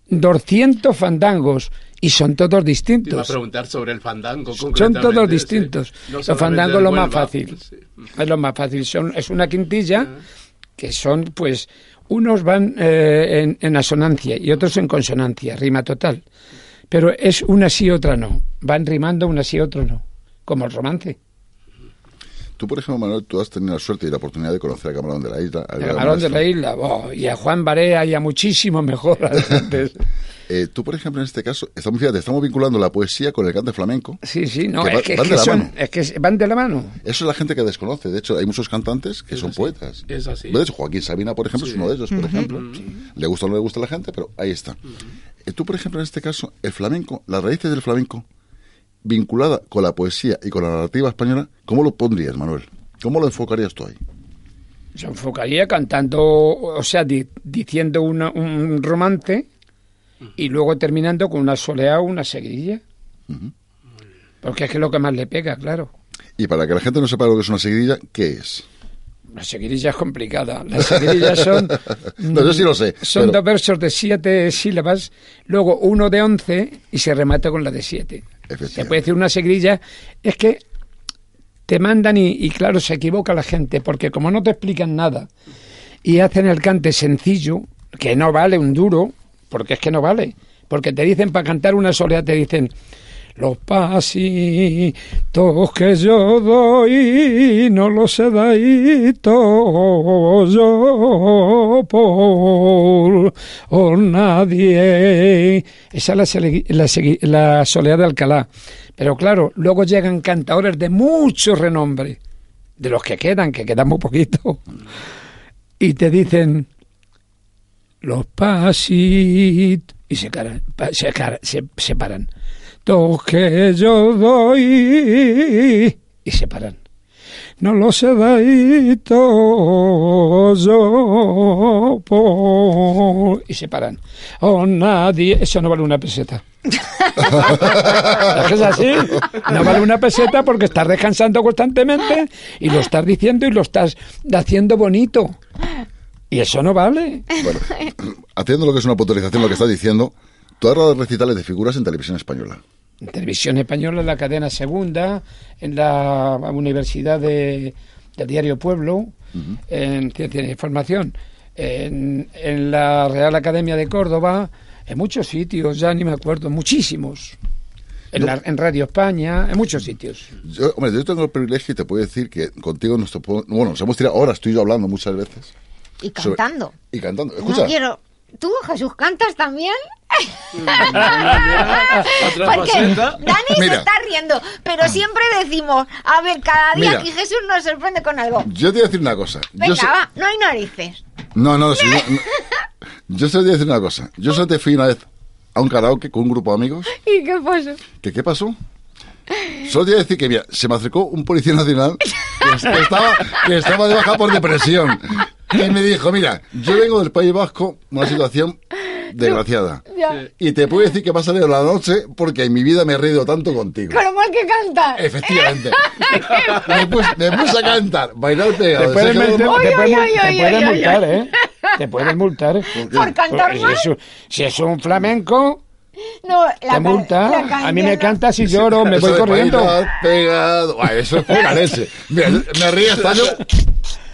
doscientos fandangos y son todos Te iba a distintos. preguntar sobre el fandango. Son todos sí. distintos. No Los solamente fandangos el lo más fácil. sí. Es lo más fácil. Son, es una quintilla que son, pues, unos van eh, en, en asonancia y otros en consonancia, rima total. Pero es una sí, otra no. Van rimando una sí, otro no. Como el romance. Tú, por ejemplo, Manuel, tú has tenido la suerte y la oportunidad de conocer a Camarón de la Isla. camarón de la isla. oh, y a Juan Barea y a muchísimos mejor antes. [LAUGHS] Eh, tú, por ejemplo, en este caso, estamos, fíjate, estamos vinculando la poesía con el cante flamenco. Sí, sí, no, Que es va- que, es van que de la son, mano. es que van de la mano. Eso es la gente que desconoce. De hecho, hay muchos cantantes que son poetas. Es así. De hecho, Joaquín Sabina, por ejemplo, es uno de ellos, por ejemplo. Le gusta o no le gusta a la gente, pero ahí está. Eh, tú, por ejemplo, en este caso, el flamenco, las raíces del flamenco, vinculada con la poesía y con la narrativa española, ¿cómo lo pondrías, Manuel? ¿Cómo lo enfocarías tú ahí? Se enfocaría cantando, o sea, di- diciendo una- un romance y luego terminando con una soleá o una seguidilla. Porque es que es lo que más le pega, claro. Y para que la gente no sepa lo que es una seguidilla, ¿qué es? La seguidilla es complicada. Las seguidillas son... [LAUGHS] No, yo sí lo sé, Son pero- dos versos de siete sílabas, luego uno de once y se remata con la de siete. Se puede decir una seguidilla. Es que te mandan y, y claro, se equivoca la gente, porque como no te explican nada y hacen el cante sencillo, que no vale un duro, porque es que no vale. Porque te dicen para cantar una soleá, te dicen los pasitos que yo doy, no los he dado yo por, nadie. Esa es la, soleá de Alcalá. Pero claro, luego llegan cantadores de mucho renombre, de los que quedan, que quedan muy poquito, y te dicen los pasitos y se, se, se, se paran. Que yo doy y se paran. No los he dado yo por... y se paran. Oh, nadie... Eso no vale una peseta. es así. No vale una peseta porque estás descansando constantemente y lo estás diciendo y lo estás haciendo bonito. Y eso no vale. Haciendo lo que es una puntualización, lo que estás diciendo, tú has dado recitales de figuras en televisión española. En Televisión Española, en la cadena segunda, en la Universidad de, del Diario Pueblo, en Ciencia de Información, en, en la Real Academia de Córdoba, en muchos sitios, ya ni me acuerdo, muchísimos. En, la- en Radio España, en muchos sitios. Yo, hombre, yo tengo el privilegio y te puedo decir que contigo nos bueno, nos hemos tirado horas tú y yo hablando muchas veces. Y Sobre- cantando. Y cantando. Escucha, No quiero. ¿Tú, Jesús, cantas también? Otra Porque. Dani se Mira. está riendo, pero siempre decimos, a ver, cada día Mira. que Jesús nos sorprende con algo. yo te voy a decir una cosa. Yo Venga, sé- va, no hay narices. No, no, sí, no, no. Yo solo te voy a decir una cosa. Yo solo te fui una vez a un karaoke con un grupo de amigos. ¿Y qué pasó? ¿Que qué pasó? Solo te voy a decir que, mira, se me acercó un policía nacional que, que estaba, que estaba de baja por depresión. Y me dijo, mira, yo vengo del País Vasco, una situación desgraciada. Ya. Y te puedo decir que me ha salido la noche porque en mi vida me he reído tanto contigo. Con lo mal que canta. Efectivamente. [LAUGHS] me, puse, me puse a cantar, bailar pegado. Te pueden, meter- te pueden- te ay, pueden multar. ¿eh? Te pueden multar. Por cantar si mal. es, un- si es un flamenco, No, la te multa. la A mí me canta si lloro, me Eso voy corriendo. bailar pegado. Ay, eso es leche. Me, me río hasta yo.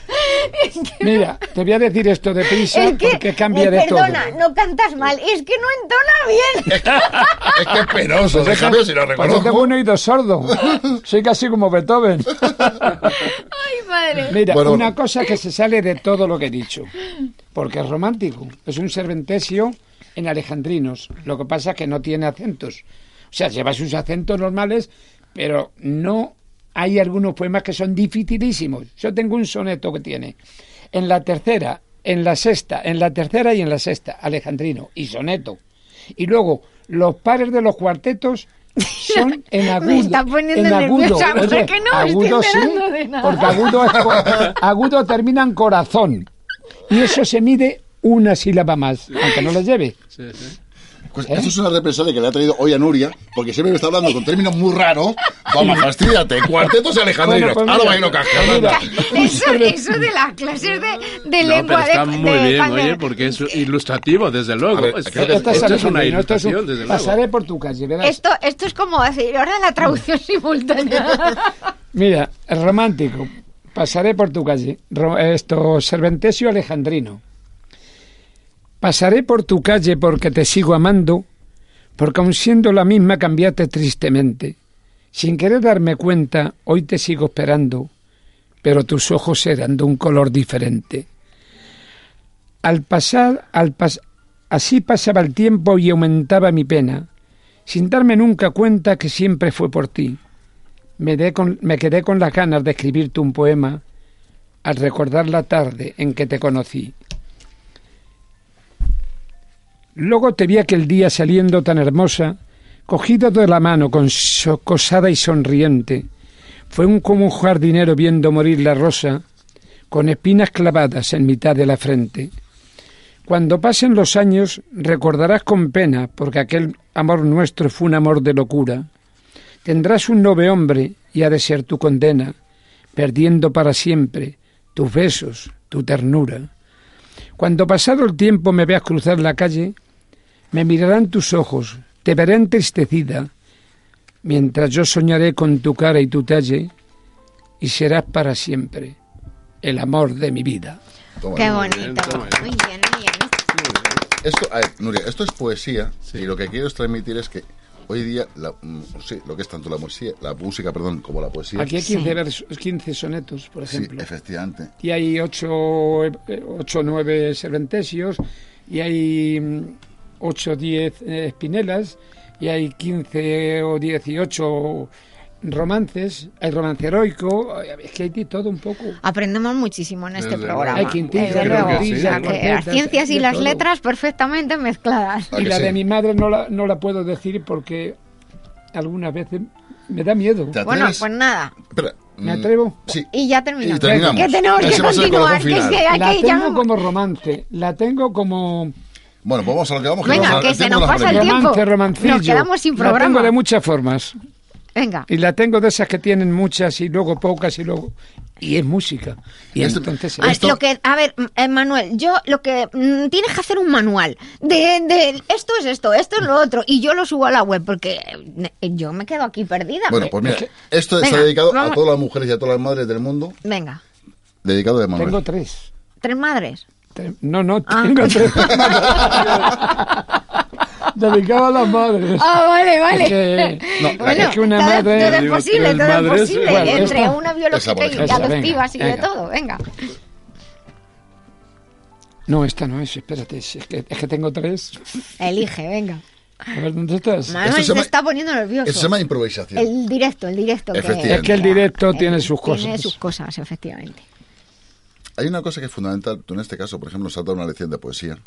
[LAUGHS] Mira, te voy a decir esto deprisa Es que, porque cambia eh, de todo. perdona, no cantas mal, es que no entona bien. Es que es penoso. Pues es si lo pues yo tengo reconozco. un oído sordo. Soy casi como Beethoven. Ay, madre. Mira, Bueno. una cosa que se sale de todo lo que he dicho, porque es romántico, es un serventesio en alejandrinos, lo que pasa es que no tiene acentos. O sea, lleva sus acentos normales, pero no hay algunos poemas que son dificilísimos. Yo tengo un soneto que tiene en la tercera, en la sexta, en la tercera y en la sexta, alejandrino y soneto. Y luego los pares de los cuartetos son [LAUGHS] en agudo. Me está poniendo en agudo. nerviosa, Oye, porque no estoy agudo sí, de nada. porque agudo, es agudo termina en corazón. Y eso se mide una sílaba más, aunque no lo lleve. Sí, sí. Pues esto es una represalia que le ha traído hoy a Nuria, porque siempre me está hablando con términos muy raros. Vamos, fastídate. Cuartetos y alejandrinos. Bueno, pues Ahora mira, bailo cascada. mira, Eso, eso de las clases de, de No, lengua pero está de, muy de bien, oye, porque es ilustrativo, desde luego. Ver, Es- esto es es una un- ilustración, desde luego. Pasaré por tu calle, verás. Esto, esto es como decir, ahora la traducción [LAUGHS] simultánea. [LAUGHS] Mira, romántico. Pasaré por tu calle. Ro- esto, serventesio alejandrino. Pasaré por tu calle porque te sigo amando, porque aun siendo la misma cambiaste tristemente. Sin querer darme cuenta, hoy te sigo esperando, pero tus ojos eran de un color diferente. Al pasar, al pas- así pasaba el tiempo y aumentaba mi pena, sin darme nunca cuenta que siempre fue por ti. Me, me quedé con las ganas de escribirte un poema al recordar la tarde en que te conocí. Luego te vi aquel día saliendo tan hermosa, cogido de la mano con socosada y sonriente. Fue un como un jardinero viendo morir la rosa, con espinas clavadas en mitad de la frente. Cuando pasen los años recordarás con pena, porque aquel amor nuestro fue un amor de locura. Tendrás un nuevo hombre y ha de ser tu condena, perdiendo para siempre tus besos, tu ternura. Cuando pasado el tiempo me veas cruzar la calle, me mirarán tus ojos, te veré entristecida, mientras yo soñaré con tu cara y tu talle, y serás para siempre el amor de mi vida. Toma, Qué bonito. Muy bien, muy bien. Esto, a ver, Nuria, esto es poesía y lo que quiero es transmitir es que hoy día, la, mm, sí, lo que es tanto la música, la música, perdón, como la poesía. Aquí hay 15, versos, 15 sonetos, por sí, ejemplo. efectivamente. y hay ocho, o nueve serventesios, y hay 8 o 10 espinelas, y hay 15 o 18 romances, hay romance heroico, es que hay de todo un poco. Aprendemos muchísimo en este Desde programa. Hay quintilla, sí. Las ciencias y las todo. letras perfectamente mezcladas. ¿A Y la sí? de mi madre no la, no la puedo decir porque algunas veces me da miedo. ¿Te Bueno, pues nada. Espera, ¿Me mm, atrevo? Sí. Y ya terminamos. Y terminamos. Que tenemos Ese que continuar. Que es que hay La que ya tengo no- como romance, la tengo como Bueno, pues vamos a lo que vamos. Venga, vamos a- que el se tiempo nos pasa el tiempo. romance, romancillo. Nos quedamos sin La tengo programa. de muchas formas. Venga. Y la tengo de esas que tienen muchas y luego pocas y luego... Y es música. Y Esto- entonces... Ah, Esto- lo que, a ver, eh, Manuel, yo lo que mm, tienes que hacer un manual de, de esto es esto, esto es lo otro, y yo lo subo a la web porque eh, yo me quedo aquí perdida. Bueno, pues mira, Es esto está Venga, dedicado vamos. a todas las mujeres y a todas las madres del mundo, Venga, dedicado de Manuel. Tengo tres. tres madres. No, no, Ah. tengo tres. Dedicado [LAUGHS] a las madres. Ah, vale, vale. Es que, [LAUGHS] No, Bueno, es que una todo, madre... todo es posible, todo es madres, posible, bueno, entre esta- una biológica y. Esa, adoptivas y de todo. Venga, No, esta no es, espérate, es que, es que tengo tres. elige, venga. A ver, ¿dónde estás? Manuel se se, está poniendo nervioso. Eso se llama improvisación. El directo, el directo. Efectivamente. Es que el directo tiene sus Tiene cosas. sus cosas, efectivamente. Hay una cosa que es fundamental. Tú en este caso, por ejemplo, nos has dado una lección de poesía.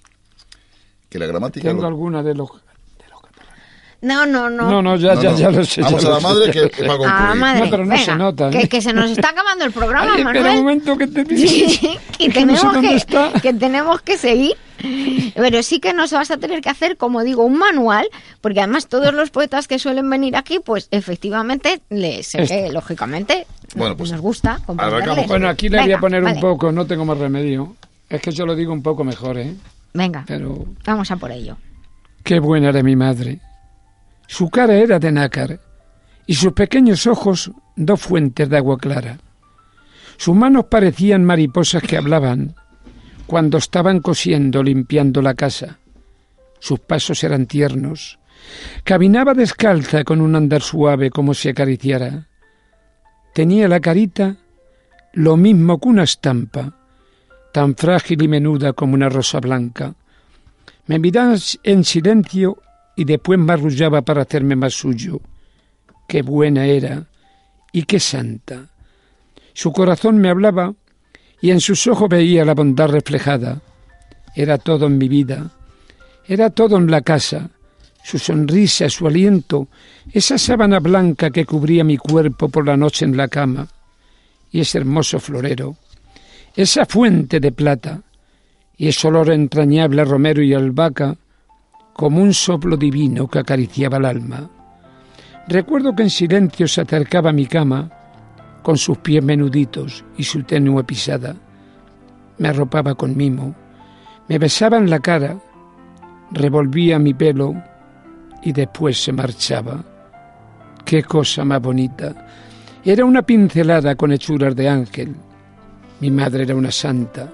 Que la gramática... Tengo lo- alguna de los... No, no, no. No, no, ya, No, ya, no. ya lo sé. Vamos ya a la madre que- va a concluir. Ah, madre. No, pero no se nota, Que, ¿eh? que se nos está acabando el programa, Ay, Manuel. espera un momento que te [LAUGHS] Sí, que, que no sé tenemos dónde que, está. que tenemos que seguir. Pero sí que nos vas a tener que hacer, como digo, un manual, porque además todos los poetas que suelen venir aquí, pues efectivamente, les, sé Este. lógicamente, Bueno, pues, nos gusta. Bueno, aquí le voy a poner vale. un poco, no tengo más remedio. Es que yo lo digo un poco mejor, ¿eh? Venga, Pero vamos a por ello. qué buena era mi madre. Su cara era de nácar y sus pequeños ojos dos fuentes de agua clara. Sus manos parecían mariposas que hablaban cuando estaban cosiendo, limpiando la casa. Sus pasos eran tiernos. Caminaba descalza con un andar suave como si acariciara. Tenía la carita lo mismo que una estampa, tan frágil y menuda como una rosa blanca. Me miraba en silencio y después me arrullaba para hacerme más suyo. Qué buena era y qué santa. Su corazón me hablaba y en sus ojos veía la bondad reflejada. Era todo en mi vida, era todo en la casa, su sonrisa, su aliento, esa sábana blanca que cubría mi cuerpo por la noche en la cama, y ese hermoso florero, esa fuente de plata, y ese olor entrañable a romero y albahaca, como un soplo divino que acariciaba el alma. Recuerdo que en silencio se acercaba a mi cama, con sus pies menuditos y su tenue pisada. Me arropaba con mimo, me besaba en la cara, revolvía mi pelo y después se marchaba. Qué cosa más bonita. Era una pincelada con hechuras de ángel. Mi madre era una santa.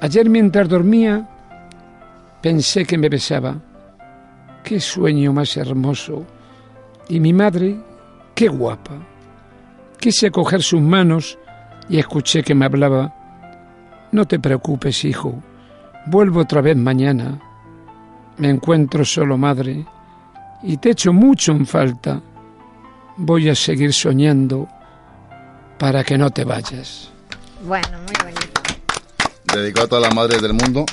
Ayer mientras dormía pensé que me besaba. Qué sueño más hermoso. Y mi madre, qué guapa. Quise coger sus manos y escuché que me hablaba. No te preocupes, hijo. Vuelvo otra vez mañana. Me encuentro solo, madre, y te echo mucho en falta. Voy a seguir soñando para que no te vayas. Bueno, muy bonito. dedicado a todas las madres del mundo.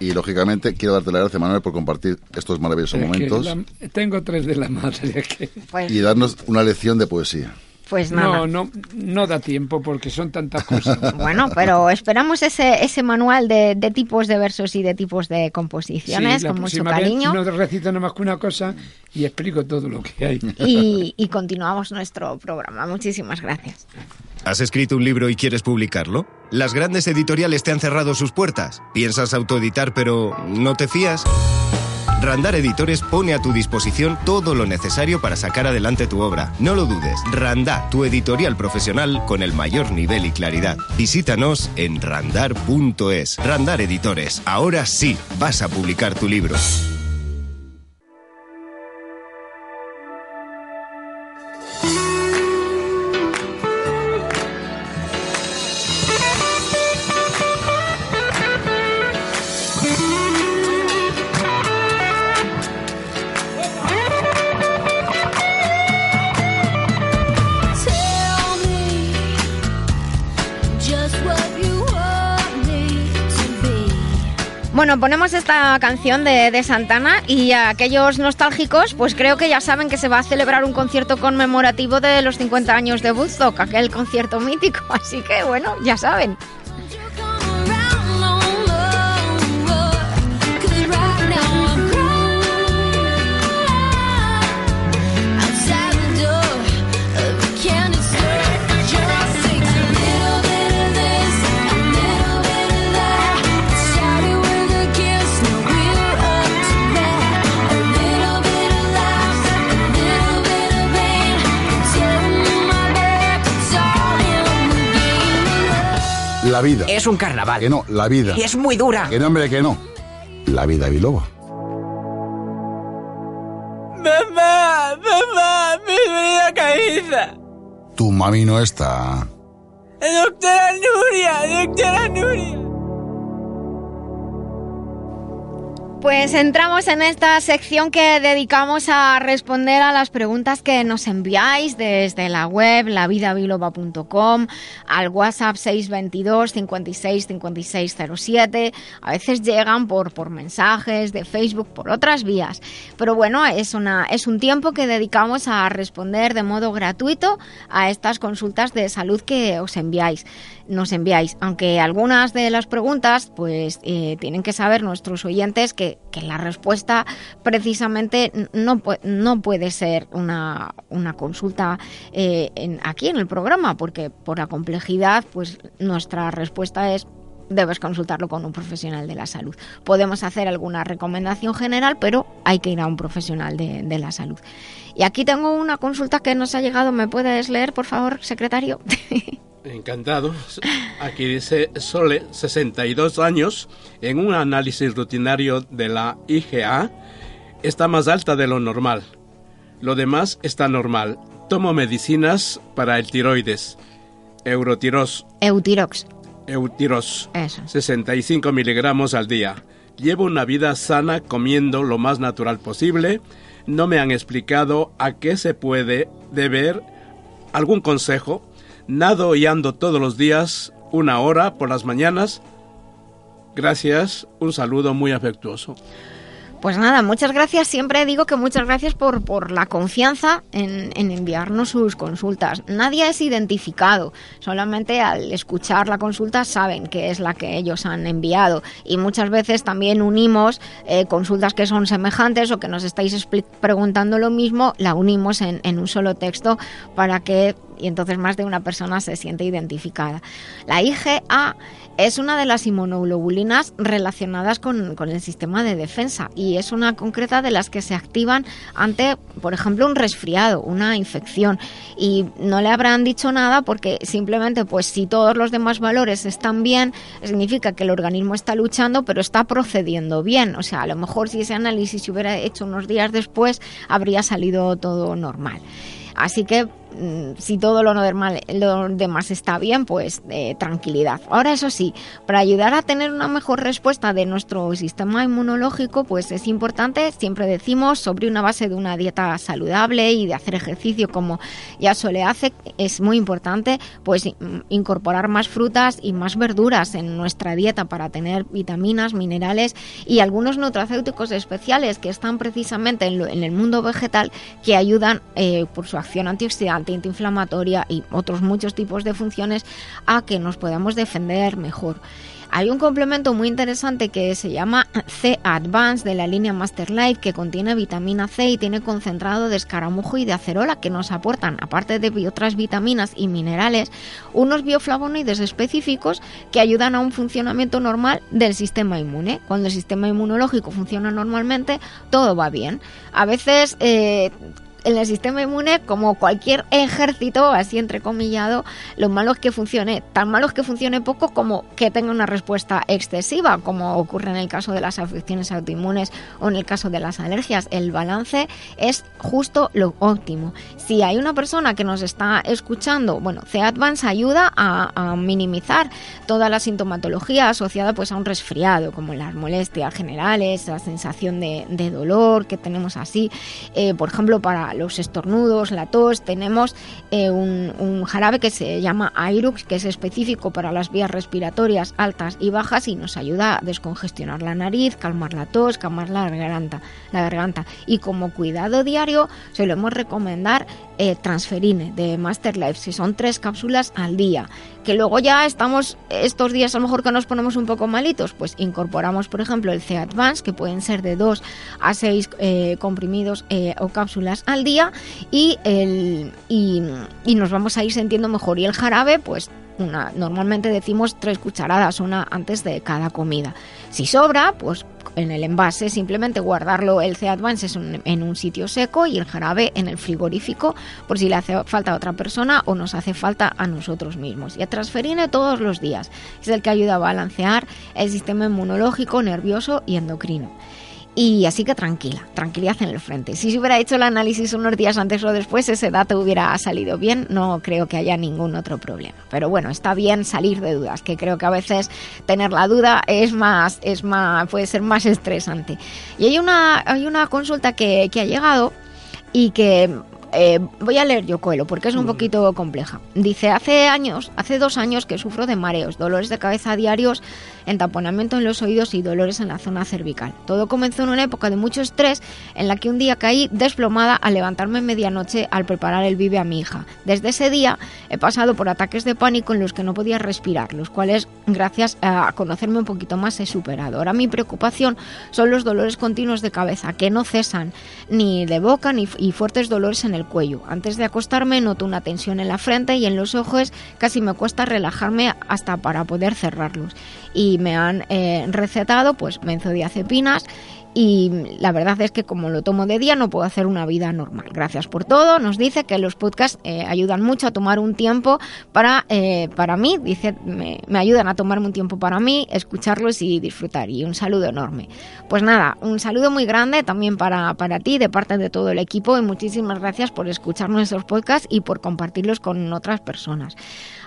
Y lógicamente quiero darte las gracias, Manuel, por compartir estos maravillosos Es momentos la- tengo tres de la madre. [LAUGHS] Pues, y darnos una lección de poesía. Pues nada. No, no, no da tiempo porque son tantas cosas. [LAUGHS] Bueno, pero esperamos ese, ese manual de, de tipos de versos y de tipos de composiciones Sí, la con mucho cariño. No recito nada más que una cosa y explico todo lo que hay. Y, y continuamos nuestro programa. Muchísimas gracias. ¿Has escrito un libro y quieres publicarlo? ¿Las grandes editoriales te han cerrado sus puertas? ¿Piensas autoeditar pero no te fías? Randar Editores pone a tu disposición todo lo necesario para sacar adelante tu obra. No lo dudes, Randar, tu editorial profesional con el mayor nivel y claridad. Visítanos en randar.es. Randar Editores, ahora sí vas a publicar tu libro. Bueno, ponemos esta canción de, de Santana y a aquellos nostálgicos, pues creo que ya saben que se va a celebrar un concierto conmemorativo de los 50 años de Woodstock, aquel concierto mítico. [LAUGHS] Así que, bueno, ya saben. La vida. Es un carnaval. Que no, la vida. Y es muy dura. Que no, hombre, que no. La vida biloba. Mamá, mamá, mi vida caída. Tu mami no está. Doctora Nuria, doctora Nuria. Pues entramos en esta sección que dedicamos a responder a las preguntas que nos enviáis desde la web lavidabiloba.com al WhatsApp 622 56 56 07. A veces llegan por, por mensajes de Facebook, por otras vías. Pero bueno, es, una, es un tiempo que dedicamos a responder de modo gratuito a estas consultas de salud que os enviáis nos enviáis. Aunque algunas de las preguntas, pues eh, tienen que saber nuestros oyentes que, que la respuesta precisamente no, no puede ser una, una consulta eh, en- aquí en el programa, porque por la complejidad, pues nuestra respuesta es debes consultarlo con un profesional de la salud. Podemos hacer alguna recomendación general, pero hay que ir a un profesional de, de la salud. Y aquí tengo una consulta que nos ha llegado. ¿Me puedes leer, por favor, secretario? [LAUGHS] Encantado. Aquí dice Sole, 62 años, en un análisis rutinario de la IGA, está más alta de lo normal. Lo demás está normal. Tomo medicinas para el tiroides. Eurotiros, Eutirox. Eutiros, Eso. 65 miligramos al día. Llevo una vida sana comiendo lo más natural posible. No me han explicado a qué se puede deber algún consejo. Nado y ando todos los días, una hora por las mañanas. Gracias, un saludo muy afectuoso. Pues nada, muchas gracias. Siempre digo que muchas gracias por, por la confianza en, en enviarnos sus consultas. Nadie es identificado, solamente al escuchar la consulta saben que es la que ellos han enviado. Y muchas veces también unimos eh, consultas que son semejantes o que nos estáis preguntando lo mismo, la unimos en, en un solo texto para que y entonces más de una persona se siente identificada. La IgA es una de las inmunoglobulinas relacionadas con, con el sistema de defensa y es una concreta de las que se activan ante, por ejemplo, un resfriado, una infección. Y no le habrán dicho nada porque simplemente, pues si todos los demás valores están bien, significa que el organismo está luchando, pero está procediendo bien. O sea, a lo mejor si ese análisis se hubiera hecho unos días después, habría salido todo normal. Así que si todo lo normal, lo demás está bien, pues eh, tranquilidad. Ahora eso sí, para ayudar a tener una mejor respuesta de nuestro sistema inmunológico, pues es importante, siempre decimos, sobre una base de una dieta saludable y de hacer ejercicio como ya suele hace, es muy importante, pues mm, incorporar más frutas y más verduras en nuestra dieta para tener vitaminas, minerales y algunos nutracéuticos especiales que están precisamente en, lo- en el mundo vegetal que ayudan eh, por su acción antioxidante, antiinflamatoria y otros muchos tipos de funciones a que nos podamos defender mejor. Hay un complemento muy interesante que se llama C Advance de la línea Master Life que contiene vitamina C y tiene concentrado de escaramujo y de acerola que nos aportan, aparte de otras vitaminas y minerales, unos bioflavonoides específicos que ayudan a un funcionamiento normal del sistema inmune. Cuando el sistema inmunológico funciona normalmente, todo va bien. A veces eh, el sistema inmune, como cualquier ejército, así entrecomillado, lo malo es que funcione, tan malo es que funcione poco como que tenga una respuesta excesiva, como ocurre en el caso de las afecciones autoinmunes o en el caso de las alergias. El balance es justo lo óptimo. Si hay una persona que nos está escuchando, bueno, C-Advance ayuda a, minimizar toda la sintomatología asociada pues a un resfriado, como las molestias generales, la sensación de, de dolor que tenemos así. Eh, por ejemplo, para los estornudos, la tos, tenemos eh, un, jarabe que se llama Airux, que es específico para las vías respiratorias altas y bajas y nos ayuda a descongestionar la nariz, calmar la tos, calmar la garganta. La garganta. Y como cuidado diario, solemos recomendar eh, transferine de Master Life, si son tres cápsulas al día. Que luego ya estamos, estos días a lo mejor que nos ponemos un poco malitos, pues incorporamos, por ejemplo, el C Advance, que pueden ser de 2 a 6 comprimidos eh, o cápsulas al día, y, el, y, y nos vamos a ir sintiendo mejor. Y el jarabe, pues una, normalmente decimos tres cucharadas, una antes de cada comida. Si sobra, pues en el envase simplemente guardarlo el C Advance es un- en un sitio seco y el jarabe en el frigorífico por si le hace falta a otra persona o nos hace falta a nosotros mismos. Y a transferine todos los días. Es el que ayuda a balancear el sistema inmunológico, nervioso y endocrino. Y así que tranquila, tranquilidad en el frente. Si se hubiera hecho el análisis unos días antes o después, ese dato hubiera salido bien. No creo que haya ningún otro problema. Pero bueno, está bien salir de dudas, que creo que a veces tener la duda es más, es más, puede ser más estresante. Y hay una, hay una consulta que, que ha llegado y que eh, voy a leer yo Coelho porque es un poquito compleja. Dice, hace años, hace dos años que sufro de mareos, dolores de cabeza diarios, entaponamiento en los oídos y dolores en la zona cervical. Todo comenzó en una época de mucho estrés en la que un día caí desplomada al levantarme en medianoche al preparar el vive a mi hija. Desde ese día he pasado por ataques de pánico en los que no podía respirar, los cuales gracias a conocerme un poquito más he superado. Ahora mi preocupación son los dolores continuos de cabeza que no cesan ni de boca ni y fuertes dolores en el cuello. Antes de acostarme noto una tensión en la frente y en los ojos, casi me cuesta relajarme hasta para poder cerrarlos. Y me han eh, recetado pues benzodiazepinas y la verdad es que como lo tomo de día no puedo hacer una vida normal. Gracias por todo. Nos dice que los podcasts eh, ayudan mucho a tomar un tiempo para, eh, para mí. Dice, me, me ayudan a tomarme un tiempo para mí, escucharlos y disfrutar. Y un saludo enorme. Pues nada, un saludo muy grande también para, para ti de parte de todo el equipo y muchísimas gracias por escuchar nuestros podcasts y por compartirlos con otras personas.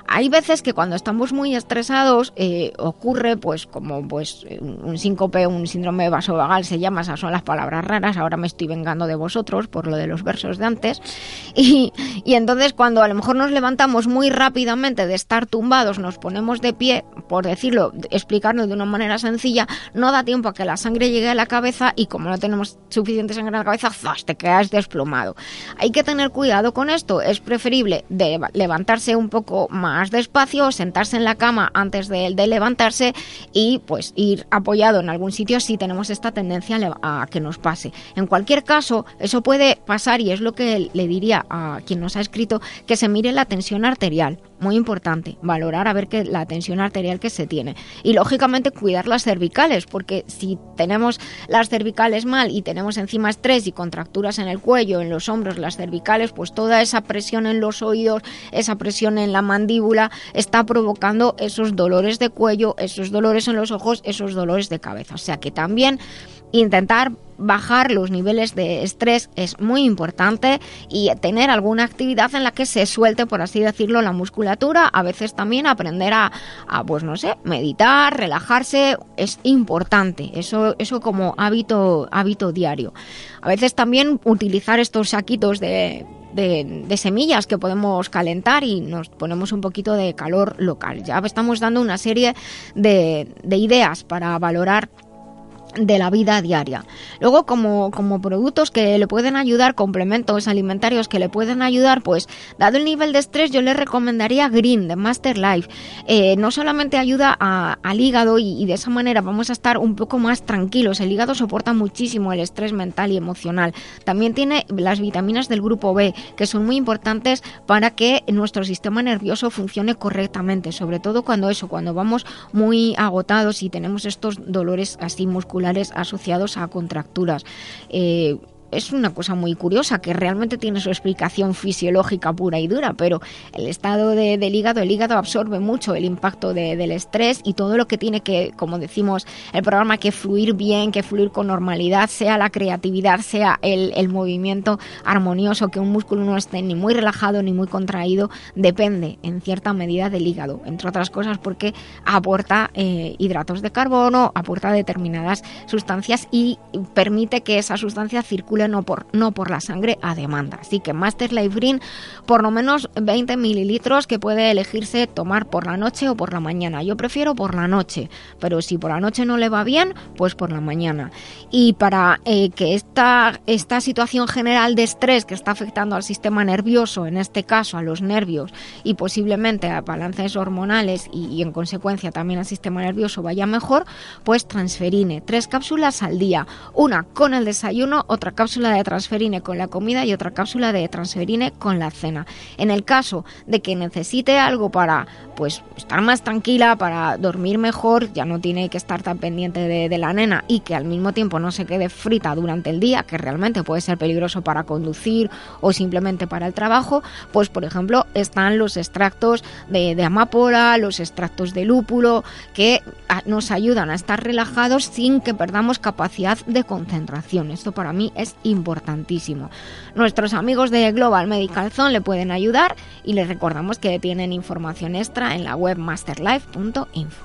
Hay veces que cuando estamos muy estresados eh, ocurre pues como pues un síncope, un síndrome vasovagal se llama, esas son las palabras raras, ahora me estoy vengando de vosotros por lo de los versos de antes. [LAUGHS] Y, y entonces cuando a lo mejor nos levantamos muy rápidamente de estar tumbados, nos ponemos de pie, por decirlo, explicarlo de una manera sencilla, no da tiempo a que la sangre llegue a la cabeza y como no tenemos suficiente sangre en la cabeza, ¡zas! te quedas desplomado. Hay que tener cuidado con esto, es preferible levantarse un poco más despacio, sentarse en la cama antes de, de levantarse y pues ir apoyado en algún sitio si tenemos esta tendencia a que nos pase. En cualquier caso, eso puede pasar y es lo que le diría a quien nos ha escrito que se mire la tensión arterial. Muy importante, valorar a ver que la tensión arterial que se tiene. Y lógicamente cuidar las cervicales, porque si tenemos las cervicales mal y tenemos encima estrés y contracturas en el cuello, en los hombros, las cervicales, pues toda esa presión en los oídos, esa presión en la mandíbula está provocando esos dolores de cuello, esos dolores en los ojos, esos dolores de cabeza. O sea que también intentar bajar los niveles de estrés es muy importante y tener alguna actividad en la que se suelte, por así decirlo, la musculatura. A veces también aprender a, a, pues no sé, meditar, relajarse, es importante. Eso, eso como hábito, hábito diario. A veces también utilizar estos saquitos de, de, de semillas que podemos calentar y nos ponemos un poquito de calor local. Ya estamos dando una serie de, de ideas para valorar de la vida diaria. Luego, como, como productos que le pueden ayudar, complementos alimentarios que le pueden ayudar, pues dado el nivel de estrés, yo le recomendaría Green de Master Life. Eh, no solamente ayuda al hígado y, y de esa manera vamos a estar un poco más tranquilos. El hígado soporta muchísimo el estrés mental y emocional. También tiene las vitaminas del grupo B, que son muy importantes para que nuestro sistema nervioso funcione correctamente, sobre todo cuando eso, cuando vamos muy agotados y tenemos estos dolores así musculares asociados a contracturas. Eh, es una cosa muy curiosa que realmente tiene su explicación fisiológica pura y dura, pero el estado de- del hígado, el hígado absorbe mucho el impacto de- del estrés y todo lo que tiene que, como decimos, el programa que fluir bien, que fluir con normalidad, sea la creatividad, sea el, el movimiento armonioso, que un músculo no esté ni muy relajado ni muy contraído, depende en cierta medida del hígado, entre otras cosas porque aporta eh, hidratos de carbono, aporta determinadas sustancias y permite que esa sustancia circule no por, no por la sangre a demanda. Así que Master Life Green, por lo menos 20 mililitros que puede elegirse tomar por la noche o por la mañana. Yo prefiero por la noche, pero si por la noche no le va bien, pues por la mañana. Y para eh, que esta, esta situación general de estrés que está afectando al sistema nervioso, en este caso a los nervios y posiblemente a balances hormonales y, y en consecuencia también al sistema nervioso vaya mejor, pues transferine tres cápsulas al día, una con el desayuno, otra cápsula cápsula de transferine con la comida y otra cápsula de transferine con la cena. En el caso de que necesite algo para pues estar más tranquila, para dormir mejor, ya no tiene que estar tan pendiente de, la nena y que al mismo tiempo no se quede frita durante el día, que realmente puede ser peligroso para conducir o simplemente para el trabajo, pues por ejemplo están los extractos de, de amapola, los extractos de lúpulo, que a- nos ayudan a estar relajados sin que perdamos capacidad de concentración. Esto para mí es importantísimo. Nuestros amigos de Global Medical Zone le pueden ayudar y les recordamos que tienen información extra en la web masterlife.info.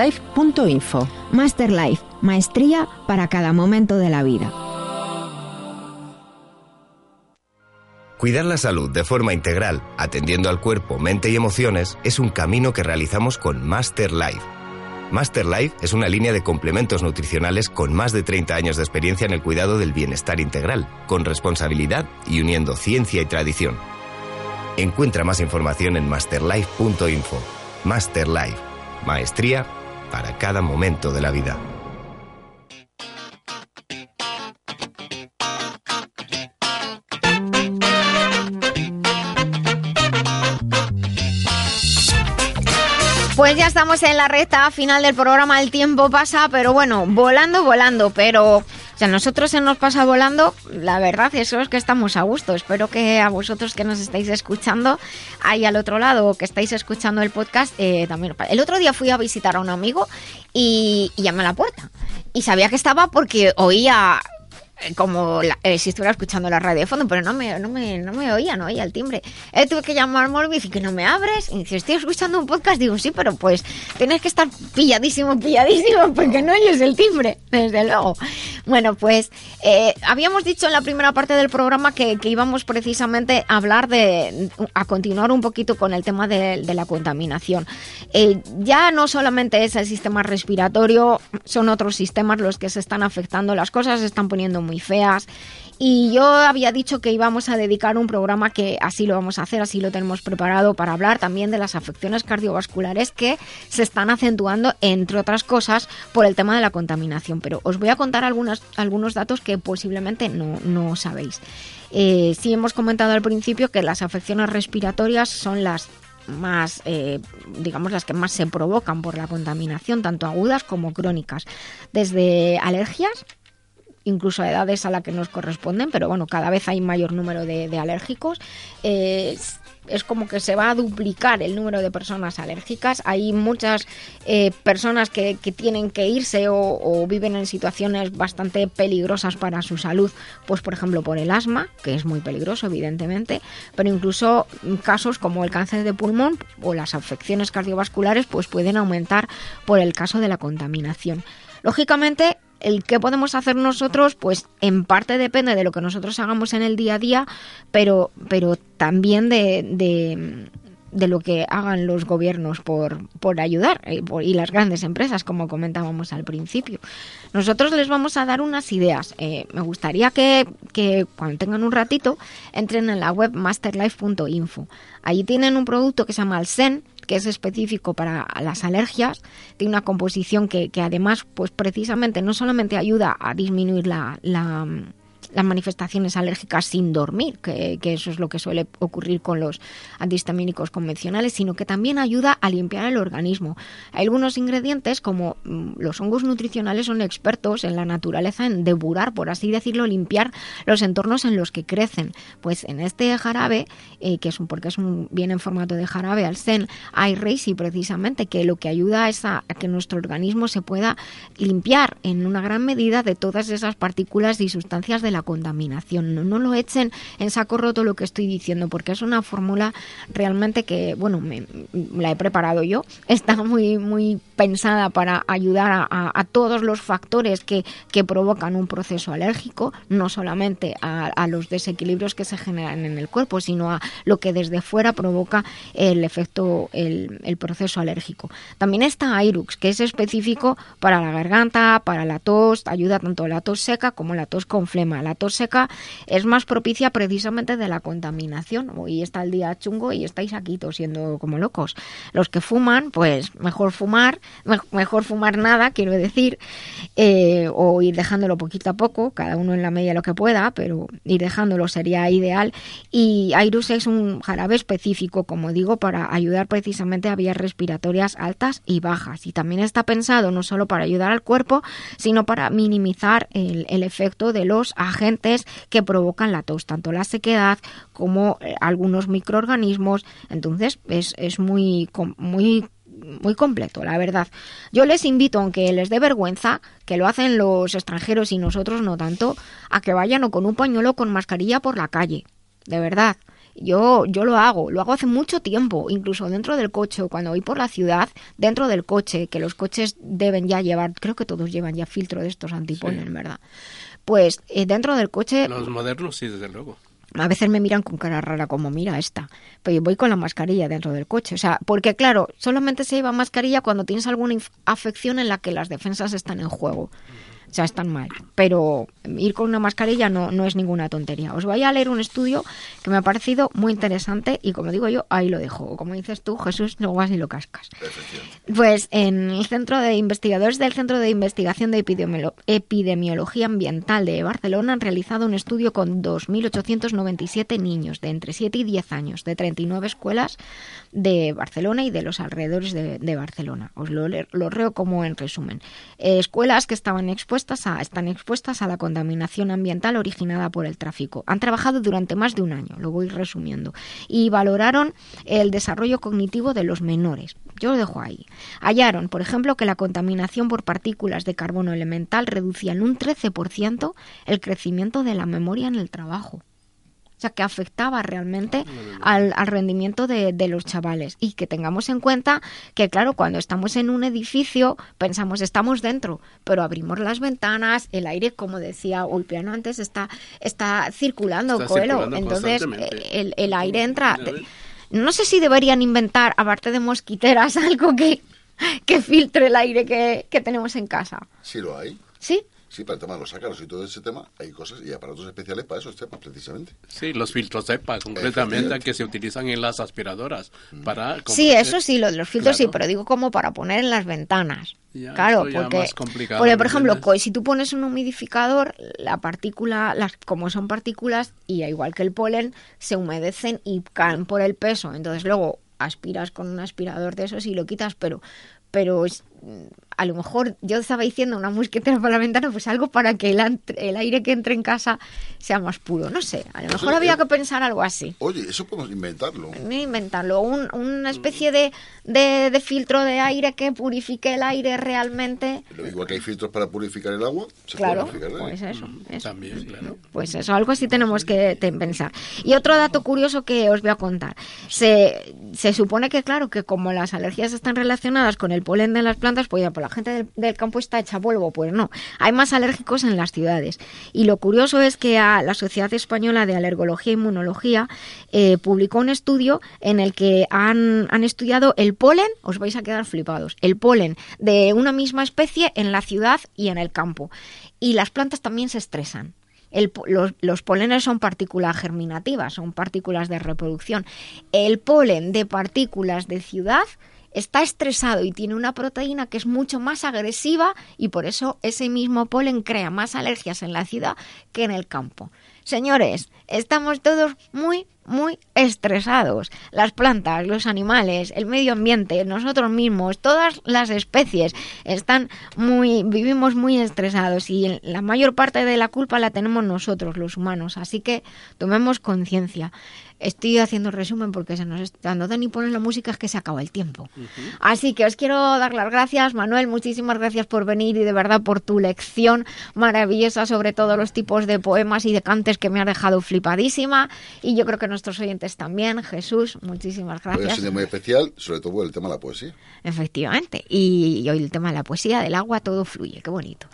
masterlife.info. Master Life, maestría para cada momento de la vida. Cuidar la salud de forma integral, atendiendo al cuerpo, mente y emociones, es un camino que realizamos con Master Life. Master Life es una línea de complementos nutricionales con más de 30 años de experiencia en el cuidado del bienestar integral, con responsabilidad y uniendo ciencia y tradición. Encuentra más información en masterlife.info. Master Life, maestría para cada momento de la vida. Pues ya estamos en la recta final del programa, el tiempo pasa, pero bueno, volando, volando, pero sea, nosotros se nos pasa volando, la verdad eso es que estamos a gusto. Espero que a vosotros que nos estáis escuchando, ahí al otro lado, que estáis escuchando el podcast, eh, también. El otro día fui a visitar a un amigo y, y llamé a la puerta. Y sabía que estaba porque oía como la- eh, si estuviera escuchando la radio de fondo, pero no me, no me, no me oía, no oía el timbre. Eh, tuve que llamar al móvil y que no me abres. Y dice, estoy escuchando un podcast. Digo, sí, pero pues tienes que estar pilladísimo, pilladísimo, [LAUGHS] porque no oyes el timbre, desde luego. Bueno, pues eh, habíamos dicho en la primera parte del programa que, que íbamos precisamente a hablar de, a continuar un poquito con el tema de, de la contaminación. Eh, ya no solamente es el sistema respiratorio, son otros sistemas los que se están afectando, las cosas se están poniendo muy feas. Y yo había dicho que íbamos a dedicar un programa que así lo vamos a hacer, así lo tenemos preparado para hablar también de las afecciones cardiovasculares que se están acentuando, entre otras cosas, por el tema de la contaminación. Pero os voy a contar algunos, algunos datos que posiblemente no, no sabéis. Eh, sí hemos comentado al principio que las afecciones respiratorias son las más, eh, digamos, las que más se provocan por la contaminación, tanto agudas como crónicas. Desde alergias, incluso a edades a las que nos corresponden, pero bueno, cada vez hay mayor número de, alérgicos. Eh, es, como que se va a duplicar el número de personas alérgicas. Hay muchas eh, personas que, que tienen que irse o, o viven en situaciones bastante peligrosas para su salud, pues por ejemplo por el asma, que es muy peligroso evidentemente, pero incluso casos como el cáncer de pulmón o las afecciones cardiovasculares pues pueden aumentar por el caso de la contaminación. Lógicamente, el que podemos hacer nosotros, pues en parte depende de lo que nosotros hagamos en el día a día, pero, pero también de, de, lo que hagan los gobiernos por, por ayudar eh, y las grandes empresas, como comentábamos al principio. Nosotros les vamos a dar unas ideas. Eh, me gustaría que, que cuando tengan un ratito entren en la web masterlife.info. Allí tienen un producto que se llama Alsen, que es específico para las alergias, tiene una composición que, que además, pues precisamente no solamente ayuda a disminuir la, la, las manifestaciones alérgicas sin dormir, que, eso es lo que suele ocurrir con los antihistamínicos convencionales, sino que también ayuda a limpiar el organismo. Hay algunos ingredientes, como mm, los hongos nutricionales, son expertos en la naturaleza en depurar, por así decirlo, limpiar los entornos en los que crecen. Pues en este jarabe, eh, que es un, porque es un, viene en formato de jarabe al Zen, hay Reisi precisamente, que lo que ayuda es a que nuestro organismo se pueda limpiar en una gran medida de todas esas partículas y sustancias de la contaminación. No, no lo echen en saco roto lo que estoy diciendo, porque es una fórmula realmente que, bueno, me- la he preparado yo. [LAUGHS] Está muy, muy pensada para ayudar a, todos los factores que, que provocan un proceso alérgico, no solamente a, los desequilibrios que se generan en el cuerpo, sino a lo que desde fuera provoca el efecto, el, el proceso alérgico. También está Airux, que es específico para la garganta, para la tos, ayuda tanto a la tos seca como la tos con flema. La tos seca es más propicia precisamente de la contaminación. Hoy está el día chungo y estáis aquí tosiendo como locos. Los que fuman, pues mejor fumar, me- mejor fumar nada, quiero decir, eh, o ir dejándolo poquito a poco, cada uno en la medida de lo que pueda, pero ir dejándolo sería ideal. Y Airus es un jarabe específico, como digo, para ayudar precisamente a vías respiratorias altas y bajas. Y también está pensado no solo para ayudar al cuerpo, sino para minimizar el, el efecto de los agentes que provocan la tos, tanto la sequedad como eh, algunos microorganismos. Entonces es, es muy, muy muy completo, la verdad. Yo les invito, aunque les dé vergüenza, que lo hacen los extranjeros y nosotros no tanto, a que vayan o con un pañuelo o con mascarilla por la calle. De verdad. Yo, yo lo hago, lo hago hace mucho tiempo, incluso dentro del coche, cuando voy por la ciudad, dentro del coche, que los coches deben ya llevar, creo que todos llevan ya filtro de estos antiponen, ¿verdad? Pues eh, dentro del coche Los modernos sí, desde luego. a veces me miran con cara rara como mira esta, pero yo voy con la mascarilla dentro del coche, o sea, porque claro, solamente se lleva mascarilla cuando tienes alguna afección en la que las defensas están en juego. Sea, están mal. Pero ir con una mascarilla no, no es ninguna tontería. Os voy a leer un estudio que me ha parecido muy interesante y como digo yo, ahí lo dejo. Como dices tú, Jesús, no vas y lo cascas. Pues en el centro de investigadores del Centro de Investigación de Epidemiolo- Epidemiología Ambiental de Barcelona han realizado un estudio con 2.897 niños de entre 7 y 10 años de 39 escuelas de Barcelona y de los alrededores de, de Barcelona. Os lo, lo leo como en resumen. Eh, escuelas que estaban expuestas están expuestas a la contaminación ambiental originada por el tráfico. Han trabajado durante más de un año, lo voy resumiendo, y valoraron el desarrollo cognitivo de los menores. Yo lo dejo ahí. Hallaron, por ejemplo, que la contaminación por partículas de carbono elemental reducía en un 13% el crecimiento de la memoria en el trabajo. O sea, que afectaba realmente al, al rendimiento de, de los chavales. Y que tengamos en cuenta que, claro, cuando estamos en un edificio, pensamos, estamos dentro, pero abrimos las ventanas, el aire, como decía Ulpiano antes, está, está circulando, Está Coelho. circulando Entonces, el aire entra... No sé si deberían inventar, aparte de mosquiteras, [LAUGHS] algo que, que filtre el aire que, que tenemos en casa. Sí lo hay. ¿Sí? Sí, para el tema de los ácaros y todo ese tema, hay cosas y aparatos especiales para esos temas, precisamente. Sí, los filtros EPA, concretamente, que se utilizan en las aspiradoras para... Sí, eso sí, lo de los filtros sí, pero digo como para poner en las ventanas. Ya, claro, porque, más complicado, porque, ¿me por ejemplo, entiendes? si tú pones un humidificador, la partícula, las, como son partículas, y igual que el polen, se humedecen y caen por el peso. Entonces luego aspiras con un aspirador de esos y lo quitas, pero pero es- a lo mejor yo estaba diciendo una mosquetera por la ventana, pues algo para que el, aire que entre en casa sea más puro. No sé, a lo mejor había eh. que pensar algo así. Oye, eso podemos inventarlo. No inventarlo, un- una especie de, de, de filtro de aire que purifique el aire realmente. Pero igual que hay filtros para purificar el agua, se Claro, puede purificar el pues aire. eso, eso. También, claro. Pues eso, algo así tenemos que pensar. Y otro dato curioso que os voy a contar. Se, se supone que, claro, que como las alergias están relacionadas con el polen de las plantas, pues ya, pues la gente del, campo está hecha polvo. Pues no, hay más alérgicos en las ciudades. Y lo curioso es que a la Sociedad Española de Alergología e Inmunología eh, publicó un estudio en el que han, han estudiado el polen, os vais a quedar flipados, el polen de una misma especie en la ciudad y en el campo. Y las plantas también se estresan. El los, los polenes son partículas germinativas, son partículas de reproducción. El polen de partículas de ciudad está estresado y tiene una proteína que es mucho más agresiva y por eso ese mismo polen crea más alergias en la ciudad que en el campo. Señores, estamos todos muy, muy estresados. Las plantas, los animales, el medio ambiente, nosotros mismos, todas las especies están muy, vivimos muy estresados y la mayor parte de la culpa la tenemos nosotros, los humanos. Así que tomemos conciencia. Estoy haciendo el resumen porque se nos está dando Dani pone la música es que se acaba el tiempo. Así que os quiero dar las gracias, Manuel, muchísimas gracias por venir y de verdad por tu lección maravillosa sobre todos los tipos de poemas y de cantes que me ha dejado flipadísima y yo creo que nuestros oyentes también. Jesús, muchísimas Hoy es gracias. un día muy especial, sobre todo por el tema de la poesía. Efectivamente. Y, y hoy el tema de la poesía, del agua, todo fluye. Qué bonito.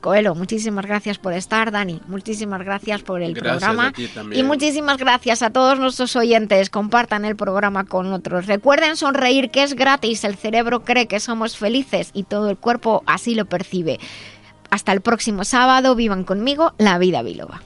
Coelho, muchísimas gracias por estar. Dani, muchísimas gracias por el Gracias programa. a ti también. Y muchísimas gracias a todos oyentes. Compartan el programa con otros. Recuerden sonreír, que es gratis. El cerebro cree que somos felices y todo el cuerpo así lo percibe. Hasta el próximo sábado. Vivan conmigo la vida biloba.